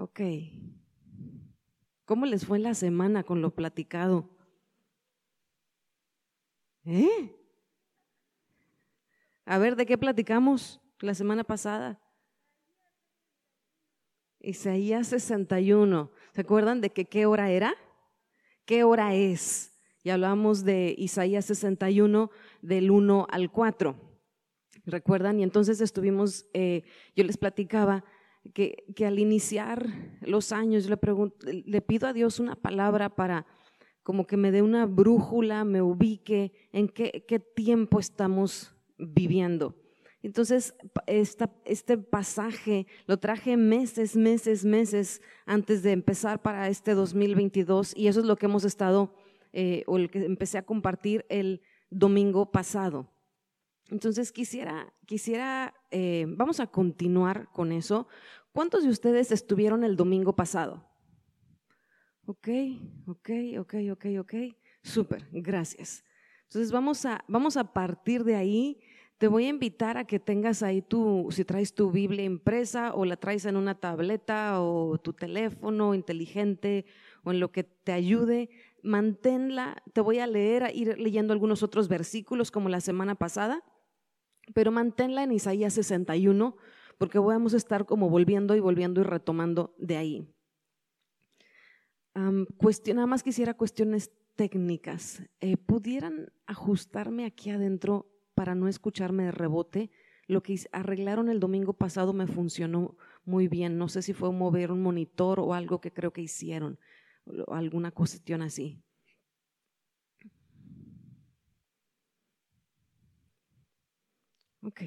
Ok. ¿Cómo les fue la semana con lo platicado? ¿Eh? A ver, ¿de qué platicamos la semana pasada? Isaías 61. ¿Se acuerdan de qué hora era? ¿Qué hora es? Y hablamos de Isaías 61 del 1 al 4. ¿Recuerdan? Y entonces estuvimos, eh, yo les platicaba que, al iniciar los años, le, le pido a Dios una palabra para como que me dé una brújula, me ubique en qué, tiempo estamos viviendo. Entonces, este pasaje lo traje meses, meses, meses antes de empezar para este 2022 y eso es lo que hemos estado, eh, o el que empecé a compartir el domingo pasado. Entonces, quisiera, quisiera, eh, vamos a continuar con eso. ¿Cuántos de ustedes estuvieron el domingo pasado? Ok, ok, ok, ok, ok. Súper, gracias. Entonces, vamos a, vamos a partir de ahí te voy a invitar a que tengas ahí tu, si traes tu Biblia impresa o la traes en una tableta o tu teléfono inteligente o en lo que te ayude, manténla. Te voy a leer, a ir leyendo algunos otros versículos como la semana pasada, pero manténla en Isaías 61 porque vamos a estar como volviendo y volviendo y retomando de ahí. nada más quisiera cuestiones técnicas. Eh, ¿Pudieran ajustarme aquí adentro para no escucharme de rebote. Lo que arreglaron el domingo pasado me funcionó muy bien. No sé si fue mover un monitor o algo que creo que hicieron, o alguna cuestión así. Ok.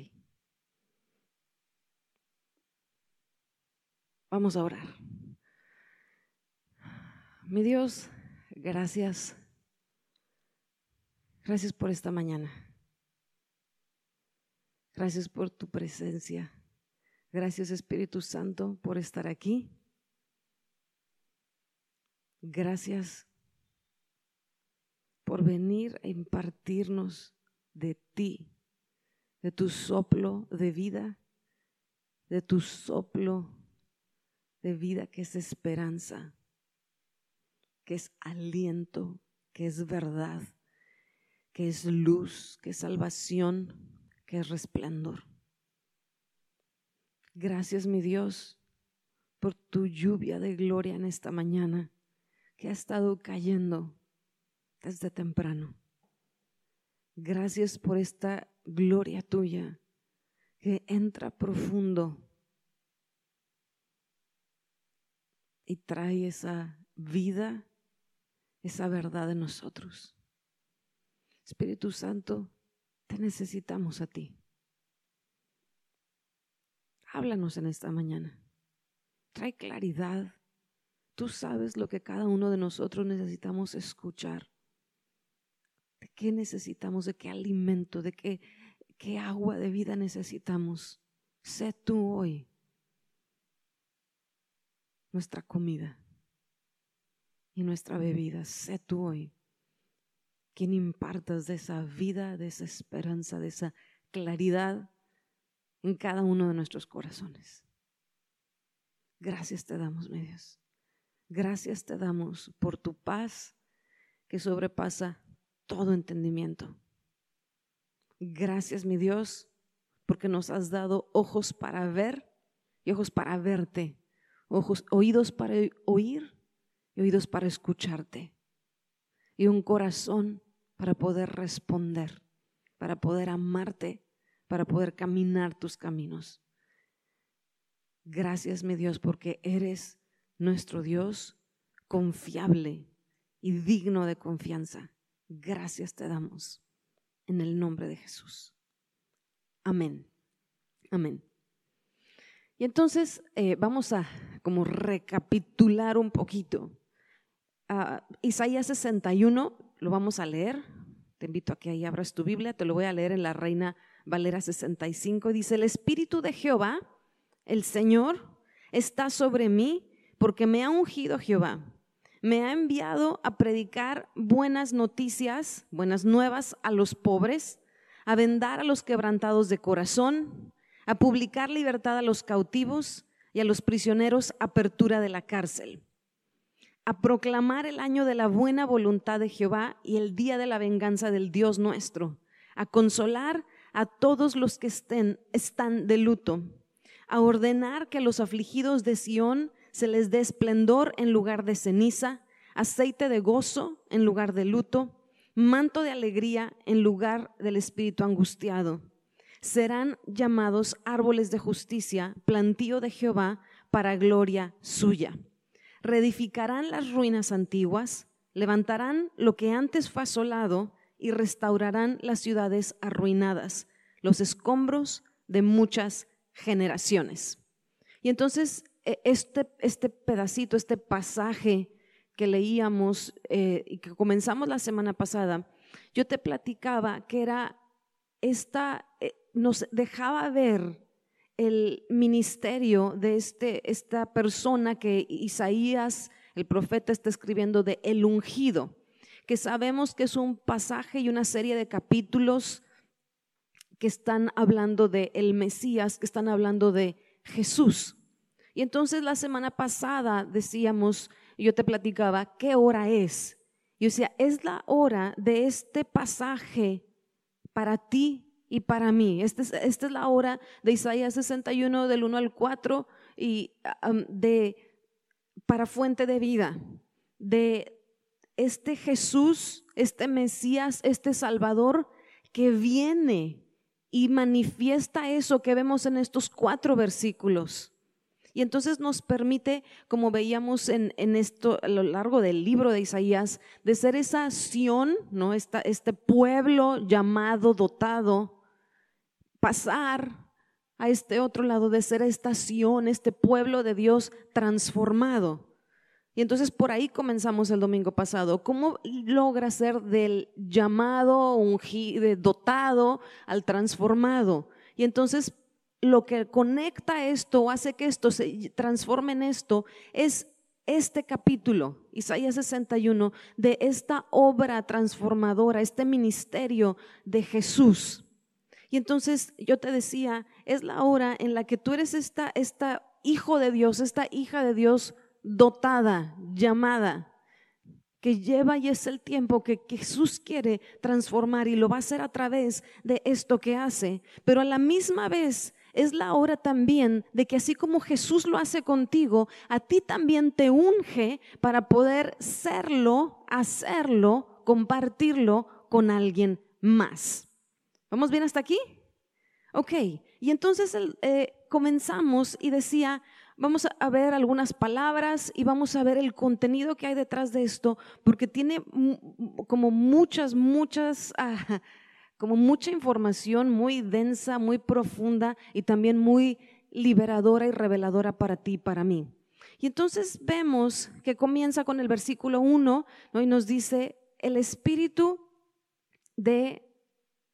Vamos a orar. Mi Dios, gracias. Gracias por esta mañana. Gracias por tu presencia. Gracias Espíritu Santo por estar aquí. Gracias por venir a impartirnos de ti, de tu soplo de vida, de tu soplo de vida que es esperanza, que es aliento, que es verdad, que es luz, que es salvación que es resplandor. Gracias, mi Dios, por tu lluvia de gloria en esta mañana que ha estado cayendo desde temprano. Gracias por esta gloria tuya que entra profundo y trae esa vida, esa verdad en nosotros. Espíritu Santo, te necesitamos a ti. Háblanos en esta mañana. Trae claridad. Tú sabes lo que cada uno de nosotros necesitamos escuchar. ¿De qué necesitamos? ¿De qué alimento? ¿De qué, agua de vida necesitamos? Sé tú hoy nuestra comida y nuestra bebida. Sé tú hoy quien impartas de esa vida, de esa esperanza, de esa claridad en cada uno de nuestros corazones. Gracias te damos, mi Dios. Gracias te damos por tu paz que sobrepasa todo entendimiento. Gracias, mi Dios, porque nos has dado ojos para ver y ojos para verte, ojos, oídos para oír y oídos para escucharte, y un corazón para poder responder, para poder amarte, para poder caminar tus caminos. Gracias, mi Dios, porque eres nuestro Dios confiable y digno de confianza. Gracias te damos en el nombre de Jesús. Amén. Amén. Y entonces eh, vamos a como recapitular un poquito. Ah, Isaías 61 lo vamos a leer. Te invito a que ahí abras tu Biblia, te lo voy a leer en la Reina Valera 65. Dice, el Espíritu de Jehová, el Señor, está sobre mí porque me ha ungido Jehová. Me ha enviado a predicar buenas noticias, buenas nuevas a los pobres, a vendar a los quebrantados de corazón, a publicar libertad a los cautivos y a los prisioneros apertura de la cárcel, a proclamar el año de la buena voluntad de Jehová y el día de la venganza del Dios nuestro, a consolar a todos los que estén, están de luto, a ordenar que a los afligidos de Sión se les dé esplendor en lugar de ceniza, aceite de gozo en lugar de luto, manto de alegría en lugar del espíritu angustiado. Serán llamados árboles de justicia, plantío de Jehová para gloria suya. Reedificarán las ruinas antiguas, levantarán lo que antes fue asolado y restaurarán las ciudades arruinadas, los escombros de muchas generaciones. Y entonces este, este pedacito, este pasaje que leíamos eh, y que comenzamos la semana pasada, yo te platicaba que era esta, eh, nos dejaba ver el ministerio de este, esta persona que Isaías, el profeta, está escribiendo de el ungido, que sabemos que es un pasaje y una serie de capítulos que están hablando de el Mesías, que están hablando de Jesús. Y entonces la semana pasada decíamos, yo te platicaba, ¿qué hora es? Yo decía, es la hora de este pasaje para ti y para mí. Esta es, esta es la hora de Isaías 61 del 1 al 4 y de para fuente de vida, de este Jesús, este Mesías, este Salvador que viene y manifiesta eso que vemos en estos cuatro versículos. Y entonces nos permite, como veíamos en, esto a lo largo del libro de Isaías, de ser esa acción, ¿no? este pueblo llamado, dotado, pasar a este otro lado, de ser esta acción, este pueblo de Dios transformado. Y entonces por ahí comenzamos el domingo pasado. ¿Cómo logra ser del llamado, dotado al transformado? Y entonces lo que conecta esto hace que esto se transforme en esto es este capítulo, Isaías 61, de esta obra transformadora, este ministerio de Jesús. Y entonces yo te decía, es la hora en la que tú eres esta, esta hijo de Dios, esta hija de Dios dotada, llamada, que lleva y es el tiempo que Jesús quiere transformar y lo va a hacer a través de esto que hace. Pero a la misma vez es la hora también de que así como Jesús lo hace contigo, a ti también te unge para poder serlo, hacerlo, compartirlo con alguien más. ¿Vamos bien hasta aquí? Ok, y entonces eh, comenzamos y decía, vamos a ver algunas palabras y vamos a ver el contenido que hay detrás de esto, porque tiene como muchas, muchas... Ah, como mucha información muy densa, muy profunda y también muy liberadora y reveladora para ti y para mí. Y entonces vemos que comienza con el versículo 1 y nos dice, el Espíritu de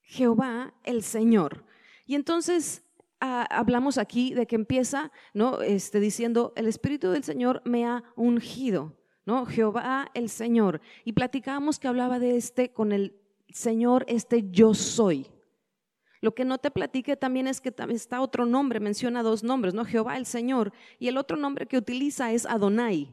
Jehová, el Señor. Y entonces ah, hablamos aquí de que empieza ¿no? este, diciendo, el Espíritu del Señor me ha ungido. ¿no? Jehová el Señor. Y platicábamos que hablaba de este con el Señor, este yo soy. Lo que no te platique también es que está otro nombre, menciona dos nombres, ¿no? Jehová el Señor. Y el otro nombre que utiliza es Adonai,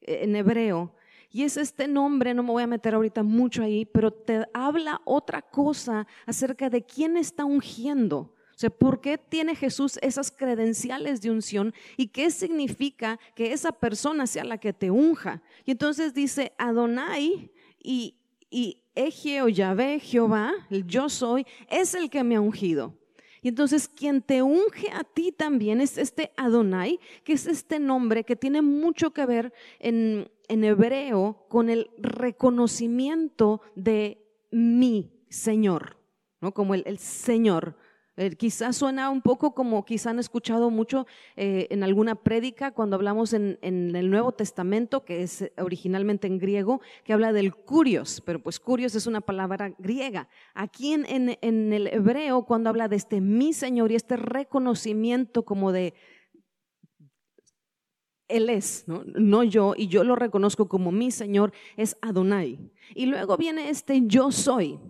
eh, en hebreo. Y es este nombre, no me voy a meter ahorita mucho ahí, pero te habla otra cosa acerca de quién está ungiendo. O sea, ¿por qué tiene Jesús esas credenciales de unción y qué significa que esa persona sea la que te unja? Y entonces dice Adonai y, y Eje o Yahvé, Jehová, el yo soy, es el que me ha ungido. Y entonces quien te unge a ti también es este Adonai, que es este nombre que tiene mucho que ver en, en hebreo con el reconocimiento de mi Señor, ¿no? Como el, el Señor. Eh, quizás suena un poco como quizás han escuchado mucho eh, en alguna prédica cuando hablamos en, el Nuevo Testamento, que es originalmente en griego, que habla del curios, pero pues curios es una palabra griega. Aquí en, en el hebreo, cuando habla de este mi Señor y este reconocimiento como de él es, ¿no? ¿no? yo, y yo lo reconozco como mi Señor, es Adonai. Y luego viene este yo soy,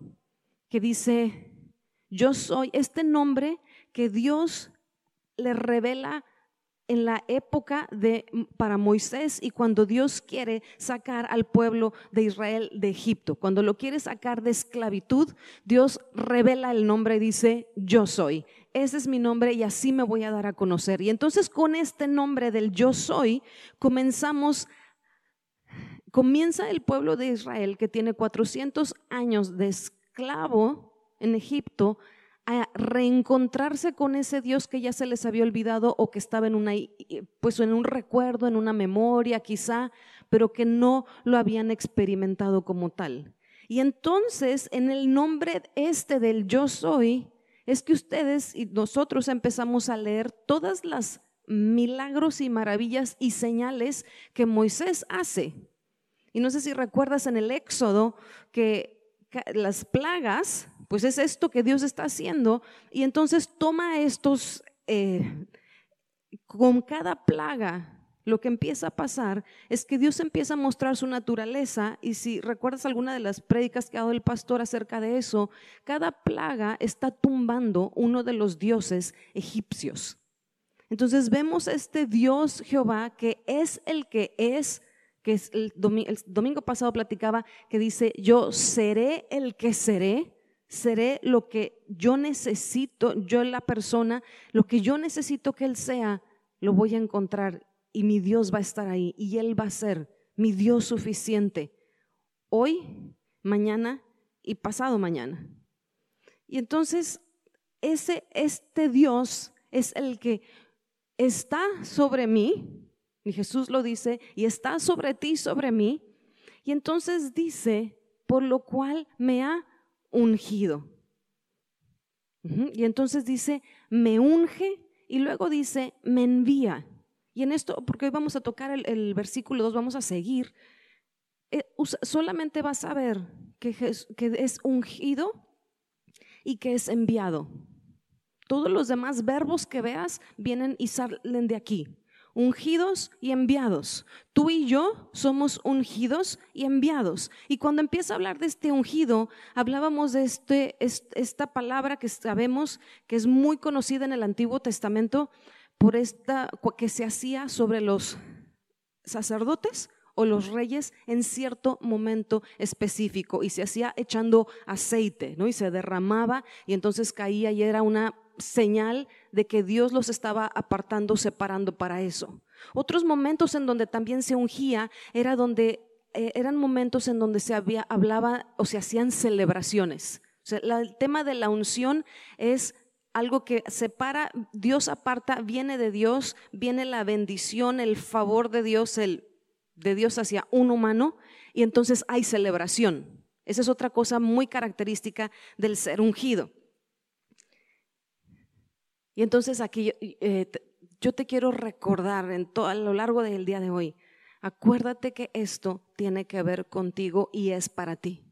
que dice, yo soy este nombre que Dios le revela en la época de para Moisés y cuando Dios quiere sacar al pueblo de Israel de Egipto. Cuando lo quiere sacar de esclavitud, Dios revela el nombre y dice, "Yo soy." Ese es mi nombre y así me voy a dar a conocer. Y entonces con este nombre del Yo soy comenzamos comienza el pueblo de Israel que tiene 400 años de esclavo en Egipto a reencontrarse con ese Dios que ya se les había olvidado o que estaba en una pues en un recuerdo, en una memoria quizá, pero que no lo habían experimentado como tal. Y entonces, en el nombre este del yo soy, es que ustedes y nosotros empezamos a leer todas las milagros y maravillas y señales que Moisés hace. Y no sé si recuerdas en el Éxodo que las plagas pues es esto que Dios está haciendo. Y entonces toma estos, eh, con cada plaga, lo que empieza a pasar es que Dios empieza a mostrar su naturaleza y si recuerdas alguna de las prédicas que ha dado el pastor acerca de eso, cada plaga está tumbando uno de los dioses egipcios. Entonces vemos este Dios Jehová que es el que es, que el domingo pasado platicaba que dice, yo seré el que seré, seré lo que yo necesito, yo la persona, lo que yo necesito que Él sea, lo voy a encontrar y mi Dios va a estar ahí y Él va a ser mi Dios suficiente hoy, mañana y pasado mañana. Y entonces ese este Dios es el que está sobre mí, y Jesús lo dice, y está sobre ti, sobre mí, y entonces dice, por lo cual me ha ungido. Y entonces dice, me unge y luego dice, me envía. Y en esto, porque hoy vamos a tocar el, versículo 2, vamos a seguir, eh, solamente vas a ver que, que es ungido y que es enviado. Todos los demás verbos que veas vienen y salen de aquí ungidos y enviados. Tú y yo somos ungidos y enviados. Y cuando empieza a hablar de este ungido, hablábamos de este, esta palabra que sabemos que es muy conocida en el Antiguo Testamento por esta que se hacía sobre los sacerdotes o los reyes en cierto momento específico y se hacía echando aceite, ¿no? Y se derramaba y entonces caía y era una señal de que Dios los estaba apartando, separando para eso. Otros momentos en donde también se ungía era donde eh, eran momentos en donde se había, hablaba o se hacían celebraciones. el tema de la unción es algo que separa, Dios aparta, viene de Dios, viene la bendición, el favor de Dios, el de Dios hacia un humano, y entonces hay celebración. Esa es otra cosa muy característica del ser ungido. Y entonces aquí eh, yo te quiero recordar en todo, a lo largo del día de hoy, acuérdate que esto tiene que ver contigo y es para ti.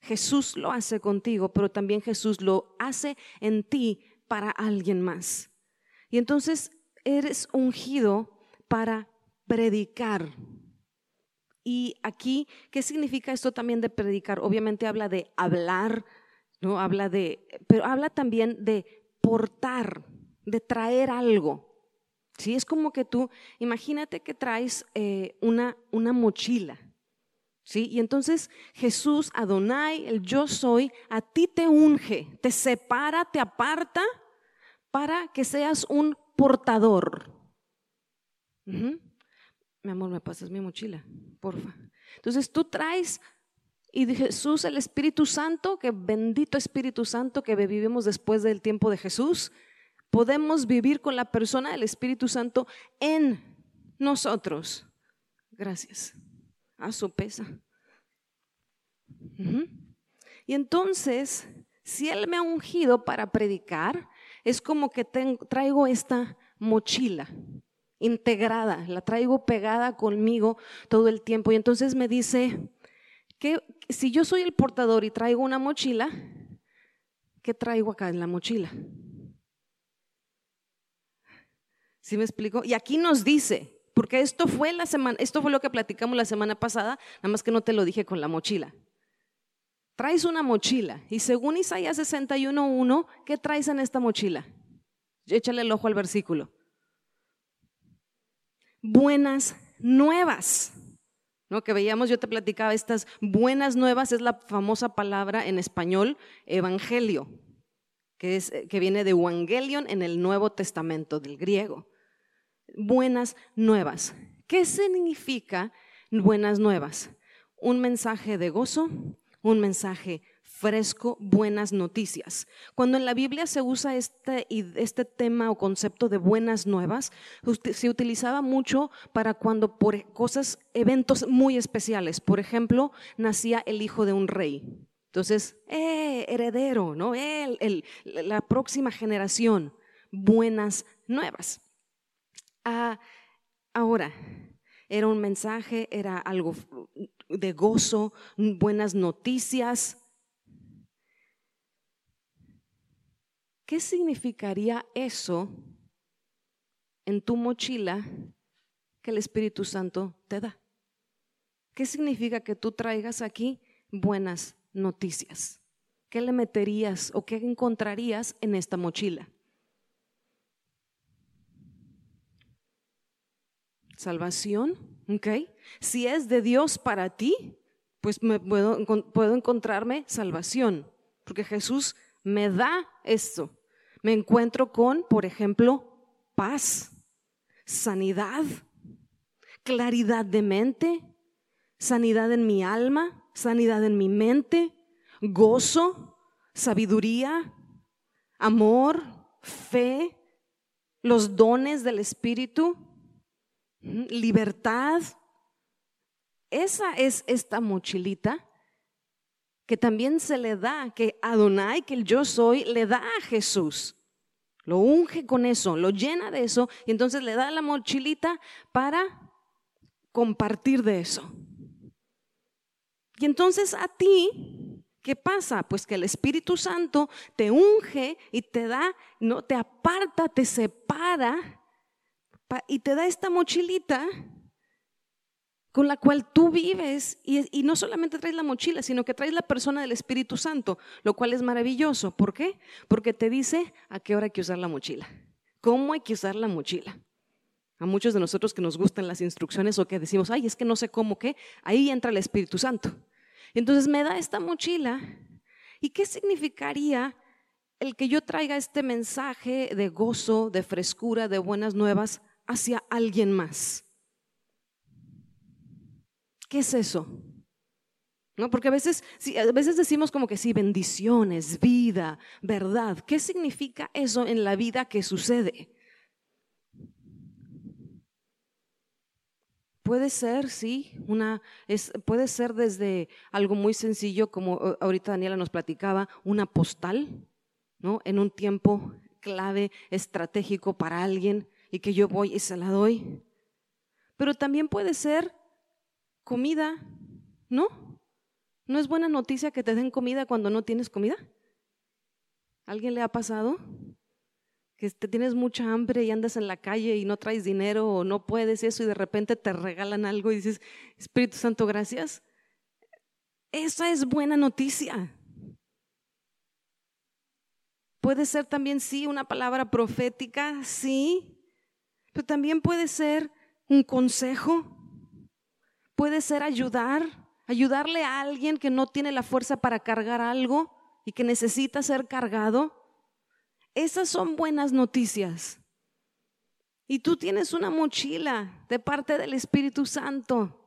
Jesús lo hace contigo, pero también Jesús lo hace en ti para alguien más. Y entonces eres ungido para predicar. Y aquí, ¿qué significa esto también de predicar? Obviamente habla de hablar, ¿no? Habla de, pero habla también de portar de traer algo. ¿Sí? Es como que tú, imagínate que traes eh, una, una mochila. ¿Sí? Y entonces Jesús, Adonai, el yo soy, a ti te unge, te separa, te aparta para que seas un portador. Mi amor, me pasas mi mochila, porfa. Entonces tú traes y Jesús, el Espíritu Santo, que bendito Espíritu Santo que vivimos después del tiempo de Jesús, podemos vivir con la persona del Espíritu Santo en nosotros. Gracias. A su pesa. Y entonces, si Él me ha ungido para predicar, es como que traigo esta mochila integrada, la traigo pegada conmigo todo el tiempo. Y entonces me dice que si yo soy el portador y traigo una mochila, ¿qué traigo acá en la mochila? ¿Sí me explico? Y aquí nos dice, porque esto fue la semana, esto fue lo que platicamos la semana pasada, nada más que no te lo dije con la mochila. Traes una mochila y según Isaías 61.1, ¿qué traes en esta mochila? Échale el ojo al versículo. buenas nuevas. ¿No? Que veíamos, yo te platicaba, estas buenas nuevas es la famosa palabra en español evangelio, que, es, que viene de evangelion en el Nuevo Testamento del griego. Buenas nuevas. ¿Qué significa buenas nuevas? Un mensaje de gozo, un mensaje fresco, buenas noticias. Cuando en la Biblia se usa este, este tema o concepto de buenas nuevas, se utilizaba mucho para cuando por cosas, eventos muy especiales, por ejemplo, nacía el hijo de un rey. Entonces, eh, heredero, ¿no? la próxima generación, buenas nuevas. Ah, ahora, era un mensaje, era algo de gozo, buenas noticias. ¿Qué significaría eso en tu mochila que el Espíritu Santo te da? ¿Qué significa que tú traigas aquí buenas noticias? ¿Qué le meterías o qué encontrarías en esta mochila? Salvación, ¿ok? Si es de Dios para ti, pues puedo encontrarme salvación, porque Jesús me da esto. Me encuentro con, por ejemplo, paz, sanidad, claridad de mente, sanidad en mi alma, sanidad en mi mente, gozo, sabiduría, amor, fe, los dones del Espíritu, libertad. Esa es esta mochilita que también se le da, que Adonai, que el yo soy, le da a Jesús. Lo unge con eso, lo llena de eso y entonces le da la mochilita para compartir de eso. Y entonces a ti, ¿qué pasa? Pues que el Espíritu Santo te unge y te da, no te aparta, te separa y te da esta mochilita con la cual tú vives y, no solamente traes la mochila, sino que traes la persona del Espíritu Santo, lo cual es maravilloso. ¿Por qué? Porque te dice a qué hora hay que usar la mochila, cómo hay que usar la mochila. A muchos de nosotros que nos gustan las instrucciones o que decimos, ay, es que no sé cómo qué, ahí entra el Espíritu Santo. Entonces me da esta mochila. ¿Y qué significaría el que yo traiga este mensaje de gozo, de frescura, de buenas nuevas hacia alguien más? ¿Qué es eso? ¿No? Porque a veces, a veces decimos como que sí, bendiciones, vida, verdad. ¿Qué significa eso en la vida que sucede? Puede ser, sí, una, es, puede ser desde algo muy sencillo, como ahorita Daniela nos platicaba, una postal, ¿no? En un tiempo clave, estratégico para alguien y que yo voy y se la doy. Pero también puede ser comida, ¿no? ¿No es buena noticia que te den comida cuando no tienes comida? ¿Alguien le ha pasado? Que te tienes mucha hambre y andas en la calle y no traes dinero o no puedes eso y de repente te regalan algo y dices, Espíritu Santo, gracias. Esa es buena noticia. Puede ser también, sí, una palabra profética, sí, pero también puede ser un consejo, Puede ser ayudar, ayudarle a alguien que no tiene la fuerza para cargar algo y que necesita ser cargado. Esas son buenas noticias. Y tú tienes una mochila de parte del Espíritu Santo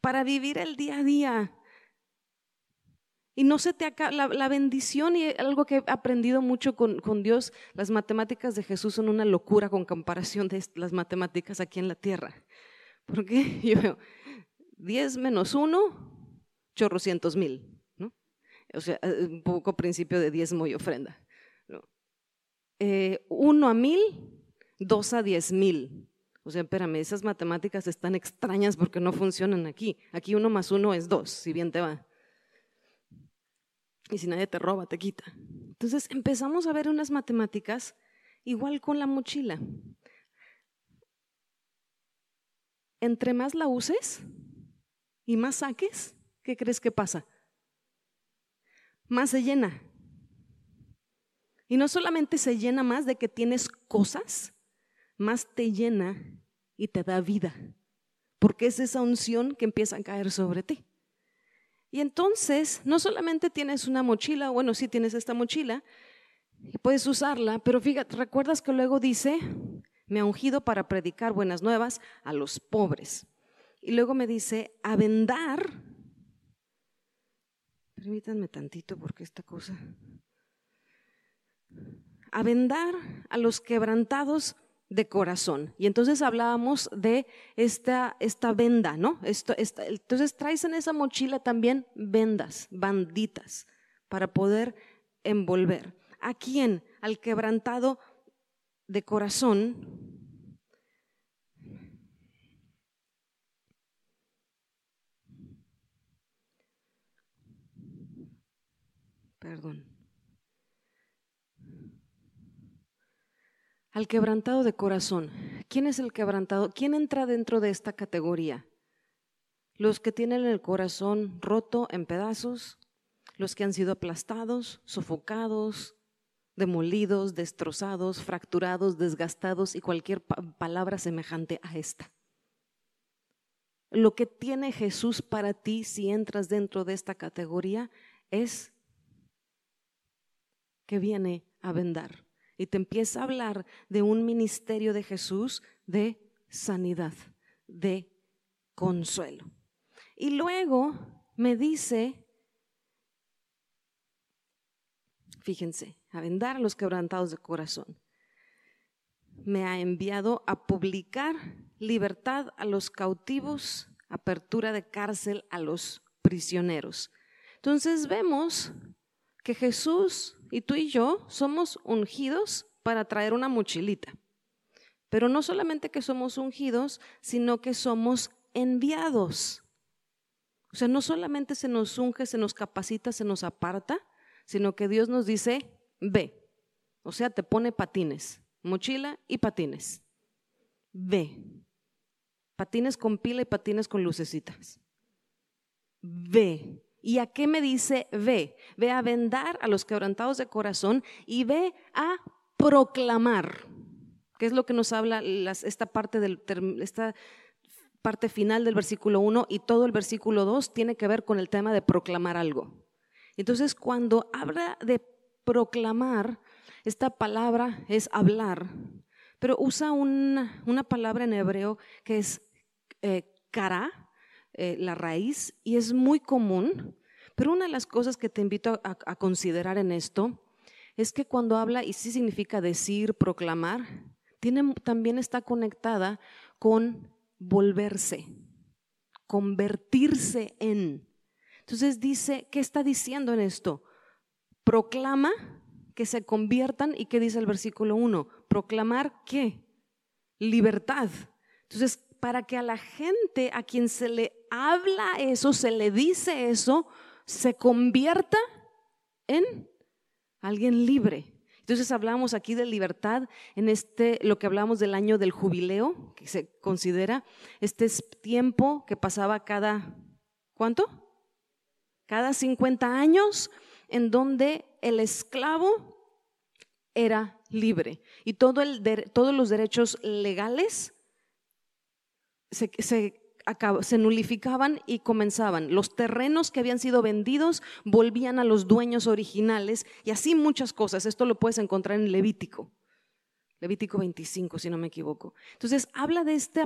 para vivir el día a día. Y no se te acaba la, bendición y algo que he aprendido mucho con, Dios, las matemáticas de Jesús son una locura con comparación de las matemáticas aquí en la tierra. Porque yo veo, 10 menos 1, chorrocientos mil. ¿no? O sea, eh, un poco principio de diezmo y ofrenda. ¿no? Eh, uno a mil, dos a diez mil. O sea, espérame, esas matemáticas están extrañas porque no funcionan aquí. Aquí uno más uno es dos, si bien te va. Y si nadie te roba, te quita. Entonces empezamos a ver unas matemáticas igual con la mochila. Entre más la uses, y más saques, ¿qué crees que pasa? Más se llena. Y no solamente se llena más de que tienes cosas, más te llena y te da vida, porque es esa unción que empieza a caer sobre ti. Y entonces, no solamente tienes una mochila, bueno, sí tienes esta mochila y puedes usarla, pero fíjate, ¿recuerdas que luego dice, me ha ungido para predicar buenas nuevas a los pobres? Y luego me dice, a vendar, permítanme tantito porque esta cosa, a vendar a los quebrantados de corazón. Y entonces hablábamos de esta, esta venda, ¿no? Esto, entonces traes en esa mochila también vendas, banditas, para poder envolver. ¿A quién? Al quebrantado de corazón. Perdón. Al quebrantado de corazón. ¿Quién es el quebrantado? ¿Quién entra dentro de esta categoría? Los que tienen el corazón roto en pedazos, los que han sido aplastados, sofocados, demolidos, destrozados, fracturados, desgastados y cualquier palabra semejante a esta. Lo que tiene Jesús para ti si entras dentro de esta categoría es que viene a vendar y te empieza a hablar de un ministerio de Jesús de sanidad, de consuelo. Y luego me dice, fíjense, a vendar a los quebrantados de corazón. Me ha enviado a publicar libertad a los cautivos, apertura de cárcel a los prisioneros. Entonces vemos que Jesús y tú y yo somos ungidos para traer una mochilita. Pero no solamente que somos ungidos, sino que somos enviados. O sea, no solamente se nos unge, se nos capacita, se nos aparta, sino que Dios nos dice, ve. O sea, te pone patines, mochila y patines. Ve. Patines con pila y patines con lucecitas. Ve. ¿Y a qué me dice ve? Ve a vendar a los quebrantados de corazón y ve a proclamar. ¿Qué es lo que nos habla esta, parte esta parte final del versículo 1 y todo el versículo 2 tiene que ver con el tema de proclamar algo. Entonces, cuando habla de proclamar, esta palabra es hablar, pero usa una, palabra en hebreo que es eh, cara, eh, la raíz y es muy común, pero una de las cosas que te invito a, considerar en esto es que cuando habla, y sí significa decir, proclamar, tiene, también está conectada con volverse, convertirse en. Entonces dice, ¿qué está diciendo en esto? Proclama que se conviertan y ¿qué dice el versículo 1? Proclamar qué? Libertad. Entonces, para que a la gente a quien se le habla eso, se le dice eso, se convierta en alguien libre. Entonces hablamos aquí de libertad en este, lo que hablamos del año del jubileo, que se considera este tiempo que pasaba cada, ¿cuánto? Cada 50 años, en donde el esclavo era libre y todo el, todos los derechos legales se, se, nulificaban y comenzaban. Los terrenos que habían sido vendidos volvían a los dueños originales y así muchas cosas. Esto lo puedes encontrar en Levítico. Levítico 25, si no me equivoco. Entonces, habla de este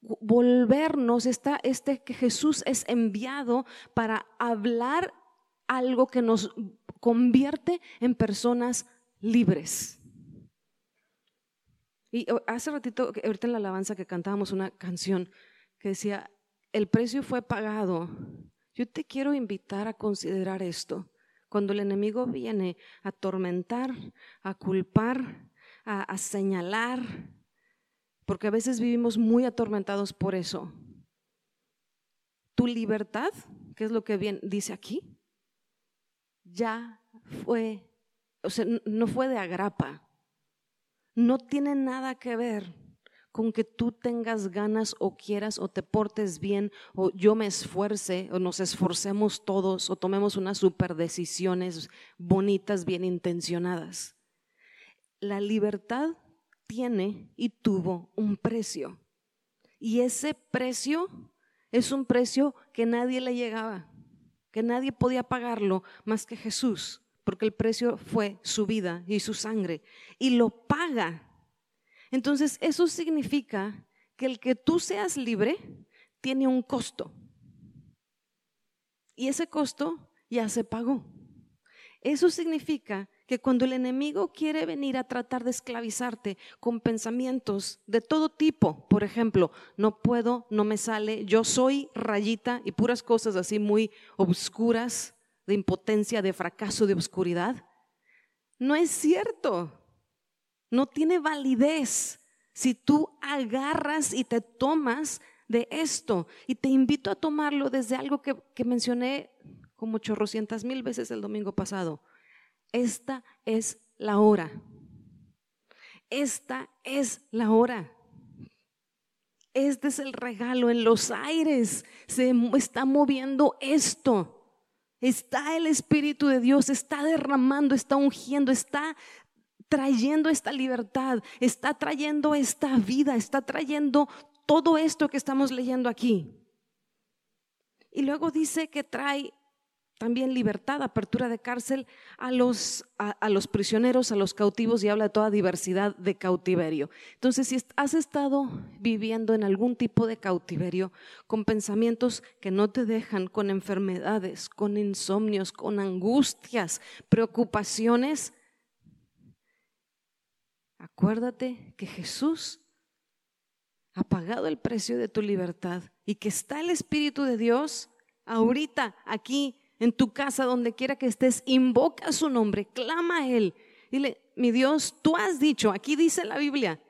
volvernos, esta, este que Jesús es enviado para hablar algo que nos convierte en personas libres. Y hace ratito, ahorita en la alabanza que cantábamos una canción que decía, el precio fue pagado. Yo te quiero invitar a considerar esto. Cuando el enemigo viene a atormentar, a culpar, a, a señalar, porque a veces vivimos muy atormentados por eso. Tu libertad, que es lo que bien dice aquí, ya fue, o sea, no fue de agrapa, no tiene nada que ver con que tú tengas ganas o quieras o te portes bien o yo me esfuerce o nos esforcemos todos o tomemos unas super decisiones bonitas, bien intencionadas. La libertad tiene y tuvo un precio. Y ese precio es un precio que nadie le llegaba, que nadie podía pagarlo más que Jesús, porque el precio fue su vida y su sangre. Y lo paga. Entonces, eso significa que el que tú seas libre tiene un costo. Y ese costo ya se pagó. Eso significa que cuando el enemigo quiere venir a tratar de esclavizarte con pensamientos de todo tipo, por ejemplo, no puedo, no me sale, yo soy rayita y puras cosas así muy obscuras, de impotencia, de fracaso, de oscuridad, no es cierto. No tiene validez si tú agarras y te tomas de esto. Y te invito a tomarlo desde algo que, mencioné como chorrocientas mil veces el domingo pasado. Esta es la hora. Esta es la hora. Este es el regalo en los aires. Se está moviendo esto. Está el Espíritu de Dios, está derramando, está ungiendo, está trayendo esta libertad, está trayendo esta vida, está trayendo todo esto que estamos leyendo aquí. Y luego dice que trae también libertad, apertura de cárcel a los, a, los, prisioneros, a los cautivos y habla de toda diversidad de cautiverio. Entonces, si has estado viviendo en algún tipo de cautiverio con pensamientos que no te dejan, con enfermedades, con insomnios, con angustias, preocupaciones, acuérdate que Jesús ha pagado el precio de tu libertad y que está el Espíritu de Dios ahorita aquí en tu casa, donde quiera que estés, invoca su nombre, clama a Él. Dile, mi Dios, tú has dicho, aquí dice la Biblia,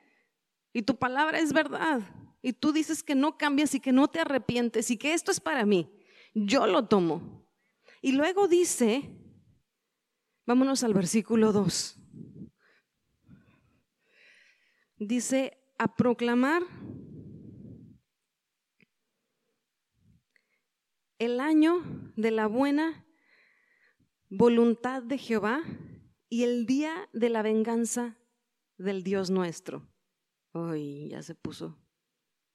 y tu palabra es verdad, y tú dices que no cambias y que no te arrepientes y que esto es para mí. Yo lo tomo. Y luego dice, vámonos al versículo 2. Dice, a proclamar el año de la buena voluntad de Jehová y el día de la venganza del Dios nuestro. Ay, ya se puso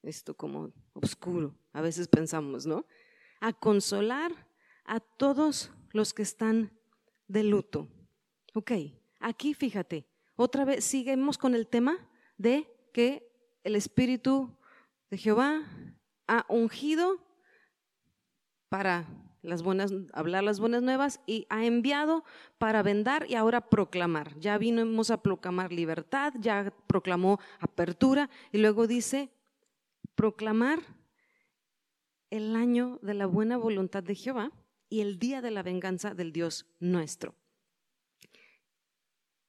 esto como oscuro, a veces pensamos, ¿no? A consolar a todos los que están de luto. Ok, aquí fíjate, otra vez seguimos con el tema de que el Espíritu de Jehová ha ungido para las buenas, hablar las buenas nuevas y ha enviado para vendar y ahora proclamar. Ya vinimos a proclamar libertad, ya proclamó apertura y luego dice proclamar el año de la buena voluntad de Jehová y el día de la venganza del Dios nuestro.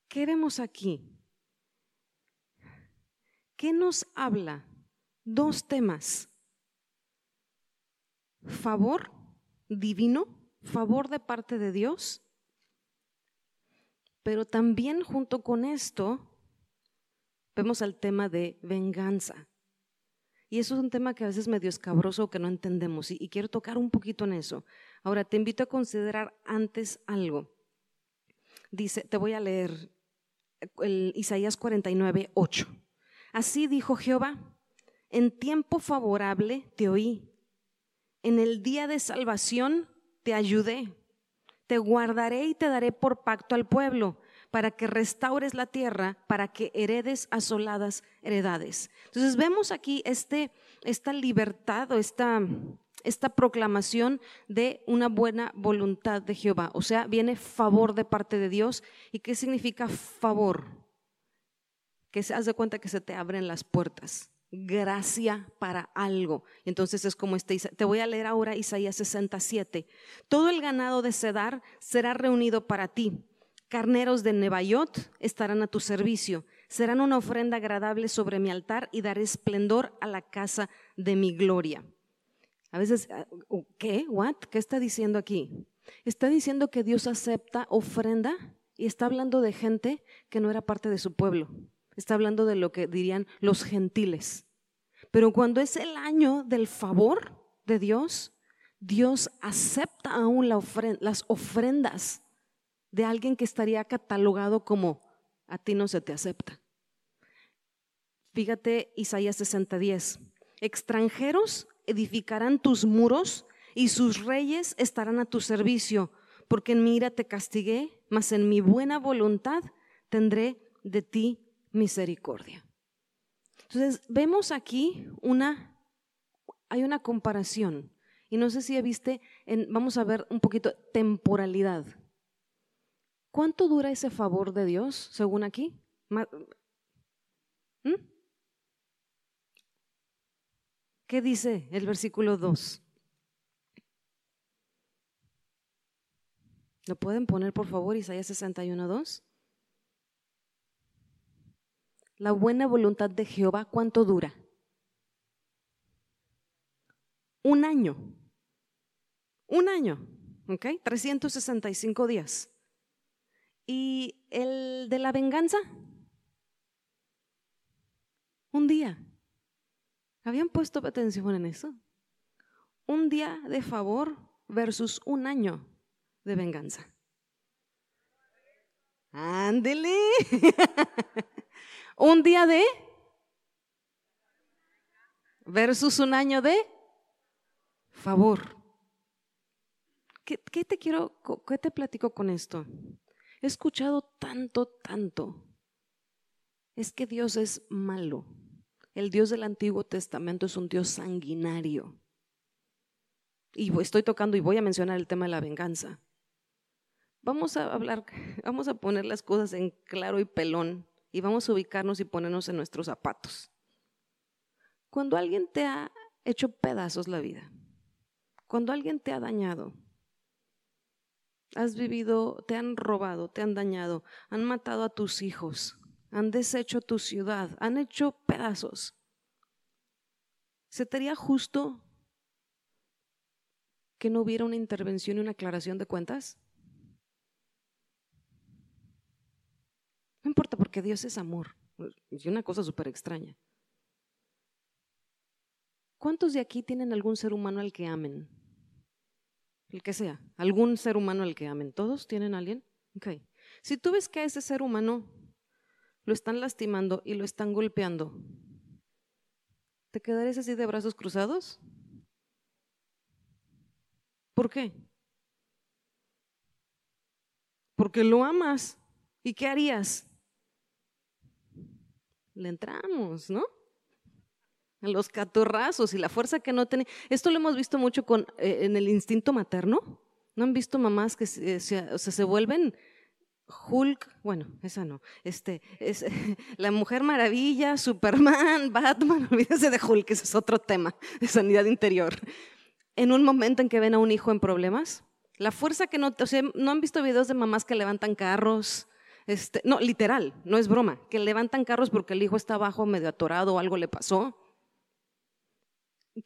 ¿Qué vemos aquí? ¿Qué nos habla? Dos temas favor divino, favor de parte de Dios, pero también junto con esto vemos el tema de venganza. Y eso es un tema que a veces es medio escabroso que no entendemos y, y quiero tocar un poquito en eso. Ahora te invito a considerar antes algo. Dice, te voy a leer el Isaías 49, 8. Así dijo Jehová, en tiempo favorable te oí en el día de salvación te ayudé, te guardaré y te daré por pacto al pueblo, para que restaures la tierra, para que heredes asoladas heredades. Entonces vemos aquí este, esta libertad o esta, esta proclamación de una buena voluntad de Jehová. O sea, viene favor de parte de Dios. ¿Y qué significa favor? Que se haz de cuenta que se te abren las puertas gracia para algo. Entonces es como este, te voy a leer ahora Isaías 67. Todo el ganado de Cedar será reunido para ti. Carneros de Nebaiot estarán a tu servicio. Serán una ofrenda agradable sobre mi altar y daré esplendor a la casa de mi gloria. A veces, ah, ¿qué? ¿What? ¿Qué está diciendo aquí? Está diciendo que Dios acepta ofrenda y está hablando de gente que no era parte de su pueblo. Está hablando de lo que dirían los gentiles. Pero cuando es el año del favor de Dios, Dios acepta aún las ofrendas de alguien que estaría catalogado como a ti no se te acepta. Fíjate Isaías 60:10. Extranjeros edificarán tus muros y sus reyes estarán a tu servicio, porque en mi ira te castigué, mas en mi buena voluntad tendré de ti misericordia. Entonces, vemos aquí una, hay una comparación. Y no sé si viste, vamos a ver un poquito temporalidad. ¿Cuánto dura ese favor de Dios, según aquí? ¿Mm? ¿Qué dice el versículo 2? ¿Lo pueden poner, por favor, Isaías 61, 2? La buena voluntad de Jehová, ¿cuánto dura? Un año. Un año, ¿ok? 365 días. ¿Y el de la venganza? Un día. ¿Habían puesto atención en eso? Un día de favor versus un año de venganza. Ándele. un día de versus un año de favor. ¿Qué, te quiero, qué te platico con esto? He escuchado tanto, tanto. Es que Dios es malo. El Dios del Antiguo Testamento es un Dios sanguinario. Y estoy tocando y voy a mencionar el tema de la venganza. Vamos a hablar, vamos a poner las cosas en claro y pelón y vamos a ubicarnos y ponernos en nuestros zapatos. Cuando alguien te ha hecho pedazos la vida, cuando alguien te ha dañado, has vivido, te han robado, te han dañado, han matado a tus hijos, han deshecho tu ciudad, han hecho pedazos. ¿Se te haría justo que no hubiera una intervención y una aclaración de cuentas? No importa porque Dios es amor. Es una cosa súper extraña. ¿Cuántos de aquí tienen algún ser humano al que amen? el que sea, algún ser humano al que amen. ¿Todos tienen a alguien? Ok. Si tú ves que a ese ser humano lo están lastimando y lo están golpeando, ¿te quedarías así de brazos cruzados? ¿Por qué? Porque lo amas. ¿Y qué harías? Le entramos, ¿no? los catorrazos y la fuerza que no tiene. Esto lo hemos visto mucho con, eh, en el instinto materno. ¿No han visto mamás que se, se vuelven Hulk? Bueno, esa no. Este, es, la Mujer Maravilla, Superman, Batman, olvídense de Hulk, ese es otro tema de sanidad interior. En un momento en que ven a un hijo en problemas, la fuerza que no, o sea, no han visto videos de mamás que levantan carros, este, no, literal, no es broma, que levantan carros porque el hijo está abajo medio atorado o algo le pasó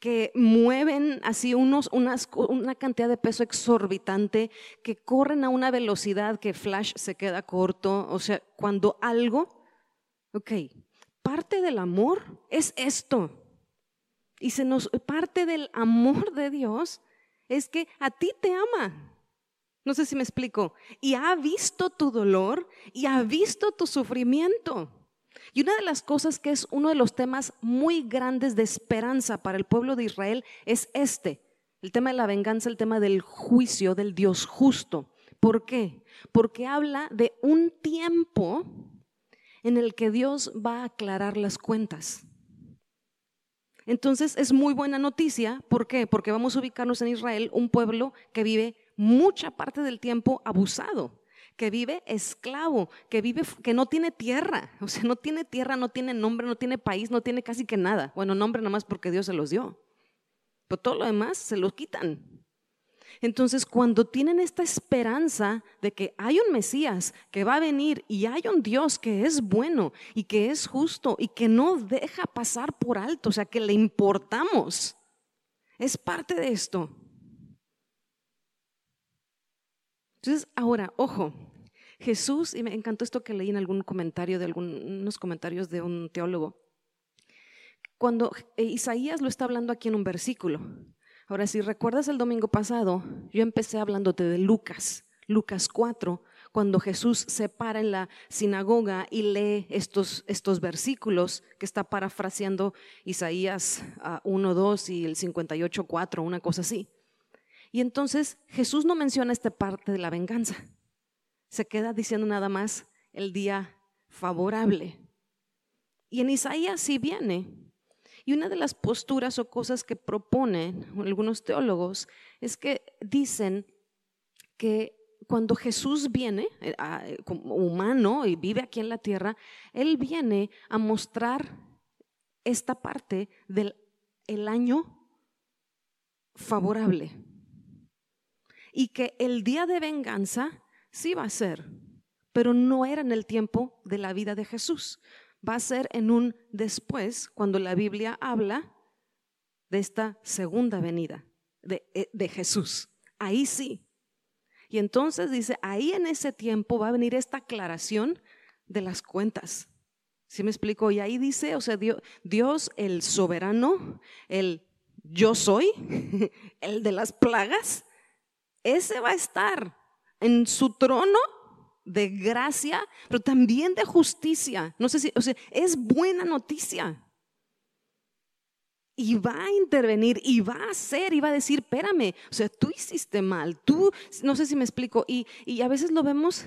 que mueven así unos, una cantidad de peso exorbitante, que corren a una velocidad que Flash se queda corto. O sea, cuando algo, ok, parte del amor es esto. Y se nos, parte del amor de Dios es que a ti te ama. No sé si me explico. Y ha visto tu dolor y ha visto tu sufrimiento. Y una de las cosas que es uno de los temas muy grandes de esperanza para el pueblo de Israel es este, el tema de la venganza, el tema del juicio del Dios justo. ¿Por qué? Porque habla de un tiempo en el que Dios va a aclarar las cuentas. Entonces es muy buena noticia, ¿por qué? Porque vamos a ubicarnos en Israel, un pueblo que vive mucha parte del tiempo abusado que vive esclavo, que vive, que no tiene tierra, o sea, no tiene tierra, no tiene nombre, no tiene país, no tiene casi que nada. Bueno, nombre nada más porque Dios se los dio. Pero todo lo demás se los quitan. Entonces, cuando tienen esta esperanza de que hay un Mesías que va a venir y hay un Dios que es bueno y que es justo y que no deja pasar por alto, o sea, que le importamos, es parte de esto. Entonces, ahora, ojo, Jesús, y me encantó esto que leí en algún comentario de algunos comentarios de un teólogo, cuando eh, Isaías lo está hablando aquí en un versículo. Ahora, si recuerdas el domingo pasado, yo empecé hablándote de Lucas, Lucas 4, cuando Jesús se para en la sinagoga y lee estos, estos versículos que está parafraseando Isaías 1, ah, 2 y el 58, 4, una cosa así. Y entonces Jesús no menciona esta parte de la venganza. Se queda diciendo nada más el día favorable. Y en Isaías sí viene. Y una de las posturas o cosas que proponen algunos teólogos es que dicen que cuando Jesús viene eh, como humano y vive aquí en la tierra, Él viene a mostrar esta parte del el año favorable. Y que el día de venganza sí va a ser, pero no era en el tiempo de la vida de Jesús. Va a ser en un después, cuando la Biblia habla de esta segunda venida de, eh, de Jesús. Ahí sí. Y entonces dice, ahí en ese tiempo va a venir esta aclaración de las cuentas. ¿Sí me explico? Y ahí dice, o sea, Dios, Dios el soberano, el yo soy, el de las plagas, ese va a estar en su trono de gracia, pero también de justicia. No sé si, o sea, es buena noticia. Y va a intervenir y va a hacer y va a decir, espérame, o sea, tú hiciste mal, tú, no sé si me explico, y, y a veces lo vemos,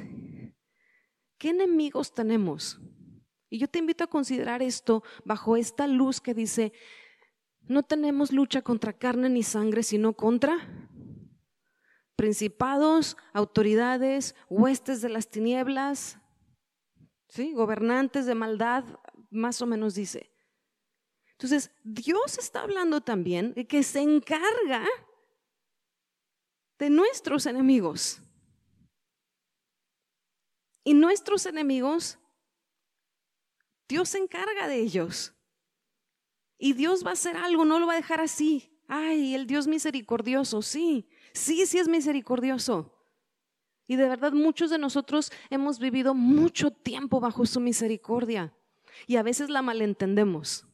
¿qué enemigos tenemos? Y yo te invito a considerar esto bajo esta luz que dice, no tenemos lucha contra carne ni sangre, sino contra principados, autoridades, huestes de las tinieblas, ¿sí? gobernantes de maldad, más o menos dice. Entonces, Dios está hablando también de que se encarga de nuestros enemigos. Y nuestros enemigos, Dios se encarga de ellos. Y Dios va a hacer algo, no lo va a dejar así. Ay, el Dios misericordioso, sí. Sí, sí es misericordioso. Y de verdad muchos de nosotros hemos vivido mucho tiempo bajo su misericordia. Y a veces la malentendemos.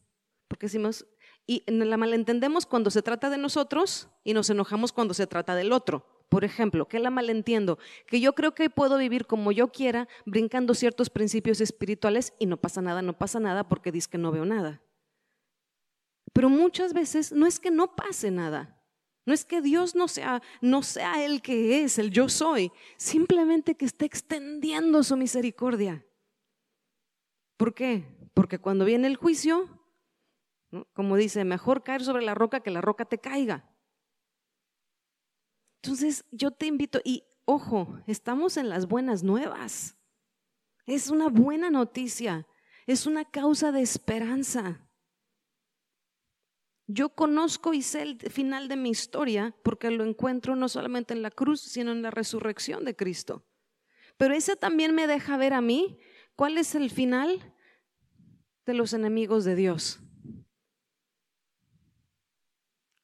Porque decimos, y la malentendemos cuando se trata de nosotros y nos enojamos cuando se trata del otro. Por ejemplo, ¿qué la malentiendo? Que yo creo que puedo vivir como yo quiera, brincando ciertos principios espirituales y no pasa nada, no pasa nada porque dice que no veo nada. Pero muchas veces no es que no pase nada, no es que Dios no sea, no sea el que es, el yo soy, simplemente que esté extendiendo su misericordia. ¿Por qué? Porque cuando viene el juicio, como dice, mejor caer sobre la roca que la roca te caiga. Entonces yo te invito, y ojo, estamos en las buenas nuevas. Es una buena noticia, es una causa de esperanza. Yo conozco y sé el final de mi historia porque lo encuentro no solamente en la cruz, sino en la resurrección de Cristo. Pero ese también me deja ver a mí cuál es el final de los enemigos de Dios.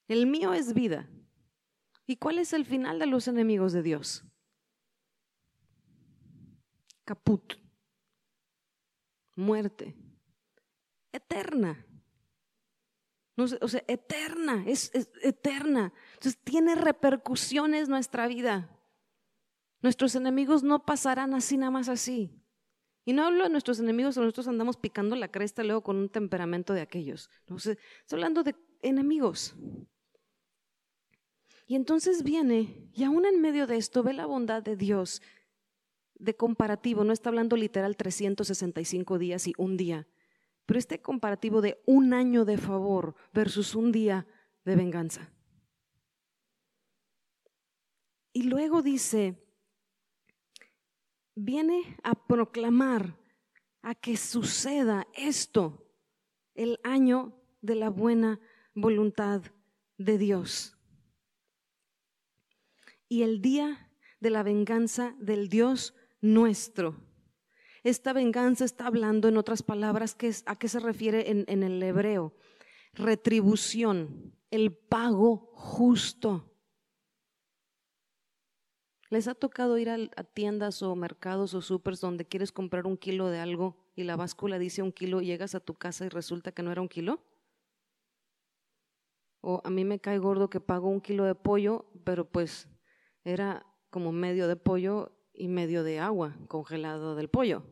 El mío es vida. ¿Y cuál es el final de los enemigos de Dios? Caput. Muerte. Eterna o sea, eterna, es, eterna. Entonces tiene repercusiones nuestra vida. Nuestros enemigos no pasarán así nada más así. Y no hablo de nuestros enemigos, nosotros andamos picando la cresta luego con un temperamento de aquellos. estoy hablando de enemigos. Y entonces viene, y aún en medio de esto, ve la bondad de Dios de comparativo, no está hablando literal 365 días y un día, pero este comparativo de un año de favor versus un día de venganza. Y luego dice, viene a proclamar a que suceda esto, el año de la buena voluntad de Dios. Y el día de la venganza del Dios nuestro esta venganza está hablando, en otras palabras, ¿a qué se refiere en, el hebreo? Retribución, el pago justo. ¿Les ha tocado ir a, a tiendas o mercados o supers donde quieres comprar un kilo de algo y la báscula dice un kilo y llegas a tu casa y resulta que no era un kilo? O a mí me cae gordo que pago un kilo de pollo, pero pues era como medio de pollo y medio de agua congelado del pollo.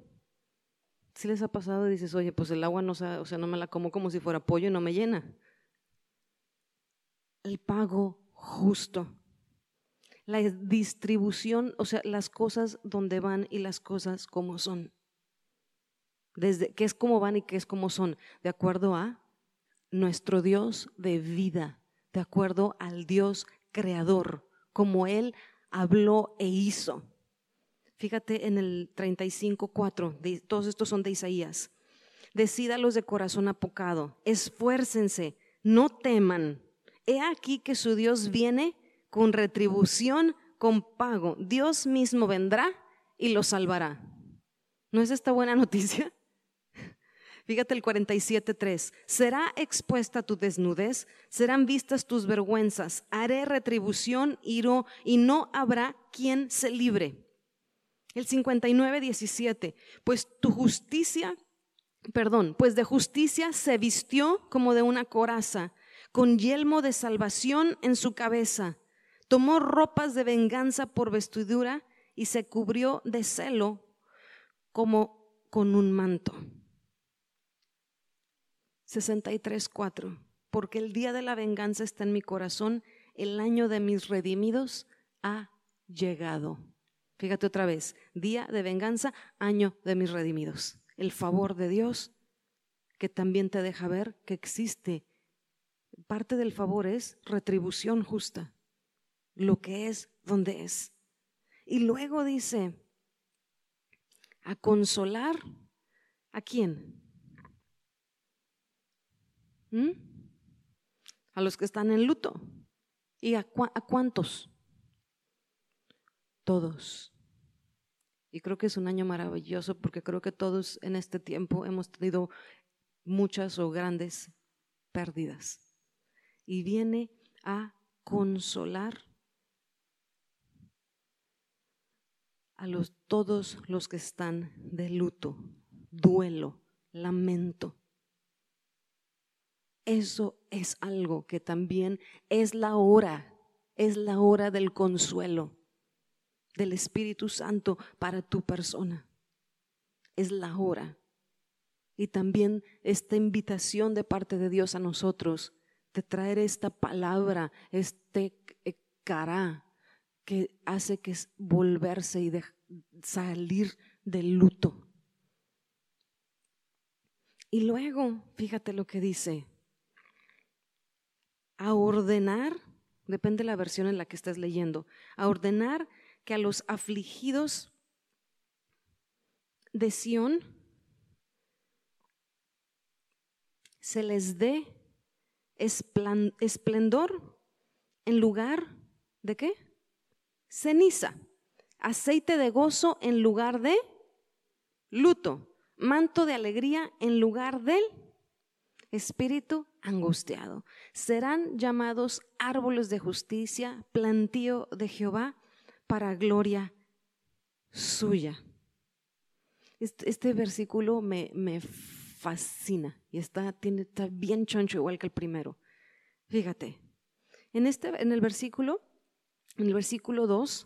Si les ha pasado y dices, oye, pues el agua no, o sea, no me la como como si fuera pollo y no me llena. El pago justo. La distribución, o sea, las cosas donde van y las cosas como son. Desde qué es como van y qué es como son, de acuerdo a nuestro Dios de vida, de acuerdo al Dios creador, como Él habló e hizo. Fíjate en el 35.4, todos estos son de Isaías. Decídalos de corazón apocado, esfuércense, no teman. He aquí que su Dios viene con retribución, con pago. Dios mismo vendrá y los salvará. ¿No es esta buena noticia? Fíjate el 47.3. Será expuesta tu desnudez, serán vistas tus vergüenzas, haré retribución y no habrá quien se libre. El 59, 17, pues tu justicia, perdón, pues de justicia se vistió como de una coraza, con yelmo de salvación en su cabeza. Tomó ropas de venganza por vestidura y se cubrió de celo como con un manto. 63, 4. Porque el día de la venganza está en mi corazón, el año de mis redimidos ha llegado. Fíjate otra vez, día de venganza, año de mis redimidos. El favor de Dios que también te deja ver que existe. Parte del favor es retribución justa, lo que es donde es. Y luego dice, a consolar a quién? ¿Mm? A los que están en luto. ¿Y a, a cuántos? Todos. Y creo que es un año maravilloso porque creo que todos en este tiempo hemos tenido muchas o grandes pérdidas. Y viene a consolar a los, todos los que están de luto, duelo, lamento. Eso es algo que también es la hora, es la hora del consuelo del Espíritu Santo para tu persona. Es la hora. Y también esta invitación de parte de Dios a nosotros de traer esta palabra, este cara que hace que es volverse y salir del luto. Y luego, fíjate lo que dice, a ordenar, depende de la versión en la que estés leyendo, a ordenar que a los afligidos de Sión se les dé esplendor en lugar de qué? Ceniza, aceite de gozo en lugar de luto, manto de alegría en lugar del espíritu angustiado. Serán llamados árboles de justicia, plantío de Jehová para gloria suya. Este, versículo me, me, fascina y está, tiene, está bien choncho igual que el primero. Fíjate, en, este, en el versículo, en el versículo 2,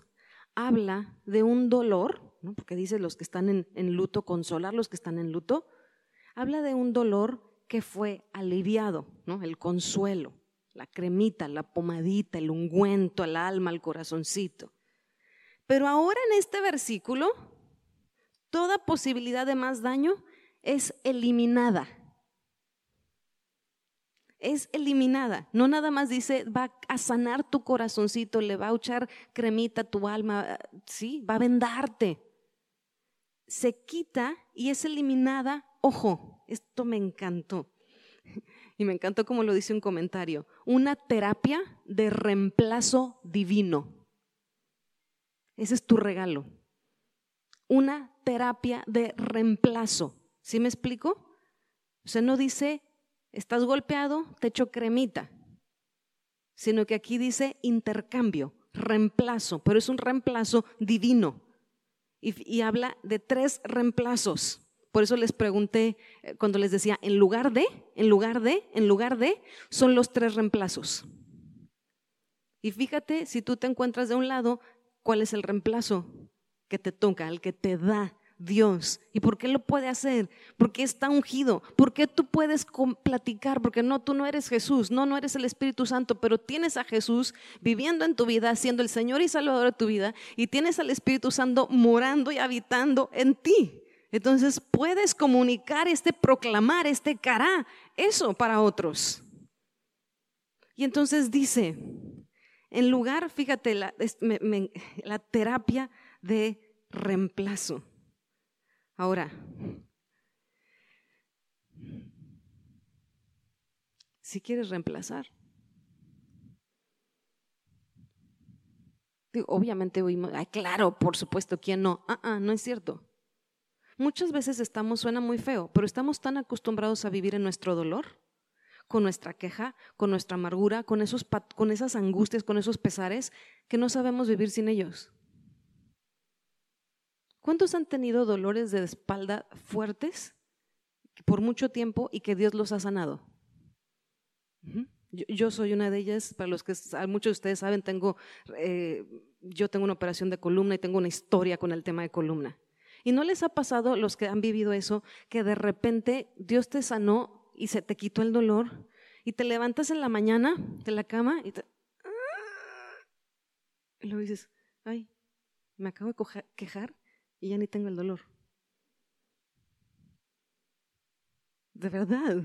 habla de un dolor, ¿no? porque dice los que están en, en luto, consolar los que están en luto, habla de un dolor que fue aliviado, ¿no? el consuelo, la cremita, la pomadita, el ungüento al alma, al corazoncito. Pero ahora en este versículo, toda posibilidad de más daño es eliminada. Es eliminada. No nada más dice, va a sanar tu corazoncito, le va a echar cremita a tu alma, sí, va a vendarte. Se quita y es eliminada. Ojo, esto me encantó. Y me encantó como lo dice un comentario. Una terapia de reemplazo divino. Ese es tu regalo. Una terapia de reemplazo. ¿Sí me explico? O sea, no dice, estás golpeado, te echo cremita, sino que aquí dice intercambio, reemplazo, pero es un reemplazo divino. Y, y habla de tres reemplazos. Por eso les pregunté eh, cuando les decía, en lugar de, en lugar de, en lugar de, son los tres reemplazos. Y fíjate, si tú te encuentras de un lado, ¿Cuál es el reemplazo? que te toca, al que te da Dios. ¿Y por qué lo puede hacer? Porque está ungido. ¿Por qué tú puedes platicar? Porque no, tú no eres Jesús, no, no eres el Espíritu Santo, pero tienes a Jesús viviendo en tu vida, siendo el Señor y Salvador de tu vida, y tienes al Espíritu Santo morando y habitando en ti. Entonces puedes comunicar este, proclamar este cará, eso para otros. Y entonces dice, en lugar, fíjate, la, terapia de reemplazo. Ahora, si quieres reemplazar, obviamente oímos, ay, claro, por supuesto, ¿quién no? Ah, ah, no es cierto. Muchas veces estamos, suena muy feo, pero estamos tan acostumbrados a vivir en nuestro dolor, con nuestra queja, con nuestra amargura, con, esos, con esas angustias, con esos pesares, que no sabemos vivir sin ellos. ¿Cuántos han tenido dolores de espalda fuertes por mucho tiempo y que Dios los ha sanado? yo, soy una de ellas, para los que muchos de ustedes saben, tengo, eh, yo tengo una operación de columna y tengo una historia con el tema de columna. ¿Y no les ha pasado, los que han vivido eso, que de repente Dios te sanó y se te quitó el dolor y te levantas en la mañana de la cama y, te, y luego dices, ay, me acabo de quejar y ya ni tengo el dolor. De verdad.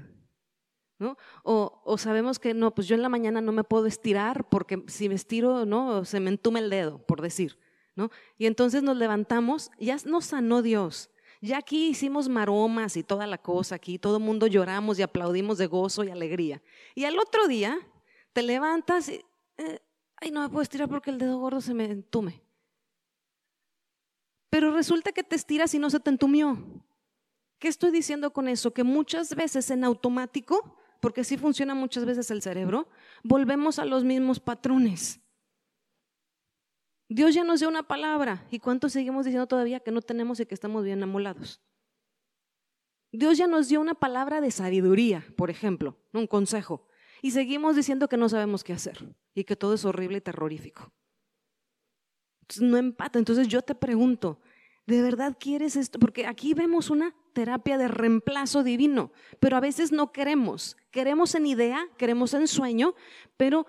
¿No? O, o, sabemos que no, pues yo en la mañana no me puedo estirar porque si me estiro, ¿no? Se me entume el dedo, por decir, ¿no? Y entonces nos levantamos, ya nos sanó Dios. Ya aquí hicimos maromas y toda la cosa, aquí todo el mundo lloramos y aplaudimos de gozo y alegría. Y al otro día te levantas y, eh, ay, no me puedo estirar porque el dedo gordo se me entume. Pero resulta que te estiras y no se te entumió. ¿Qué estoy diciendo con eso? Que muchas veces en automático, porque así funciona muchas veces el cerebro, volvemos a los mismos patrones. Dios ya nos dio una palabra. ¿Y cuánto seguimos diciendo todavía que no tenemos y que estamos bien amolados? Dios ya nos dio una palabra de sabiduría, por ejemplo, un consejo. Y seguimos diciendo que no sabemos qué hacer y que todo es horrible y terrorífico no empata. Entonces yo te pregunto, ¿de verdad quieres esto? Porque aquí vemos una terapia de reemplazo divino, pero a veces no queremos. Queremos en idea, queremos en sueño, pero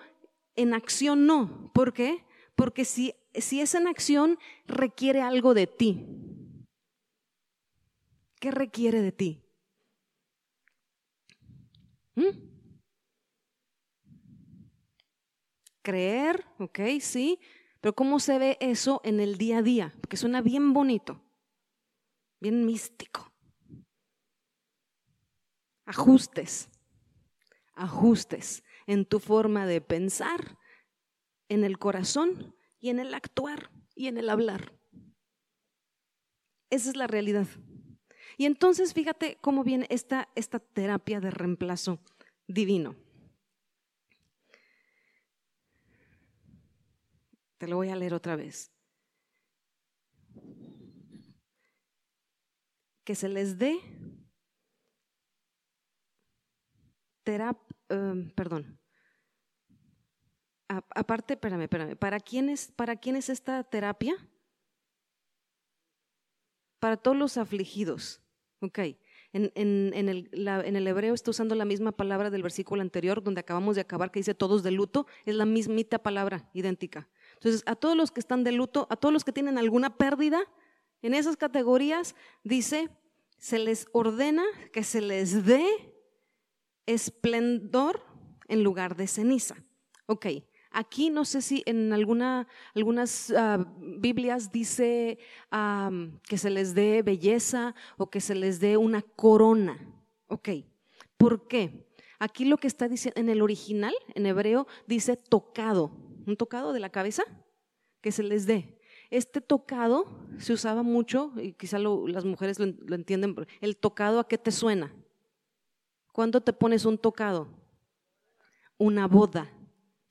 en acción no. ¿Por qué? Porque si, si es en acción, requiere algo de ti. ¿Qué requiere de ti? ¿Mm? Creer, ok, sí, pero ¿cómo se ve eso en el día a día? Porque suena bien bonito, bien místico. Ajustes, ajustes en tu forma de pensar, en el corazón y en el actuar y en el hablar. Esa es la realidad. Y entonces fíjate cómo viene esta, esta terapia de reemplazo divino. Te lo voy a leer otra vez. Que se les dé terapia, em, perdón. Aparte, espérame, espérame. ¿Para quién, es, ¿Para quién es esta terapia? Para todos los afligidos. Ok. En, el, en, el, hebreo está usando la misma palabra del versículo anterior, donde acabamos de acabar, que dice todos de luto, es la mismita palabra, idéntica. Entonces, a todos los que están de luto, a todos los que tienen alguna pérdida, en esas categorías dice, se les ordena que se les dé esplendor en lugar de ceniza. Ok, aquí no sé si en alguna, algunas ah, Biblias dice que se les dé belleza o que se les dé una corona. Ok, ¿por qué? Aquí lo que está diciendo en el original, en hebreo, dice tocado un tocado de la cabeza, que se les dé. Este tocado se usaba mucho, y quizá las mujeres lo, entienden, el tocado a qué te suena. ¿Cuándo te pones un tocado? Una boda.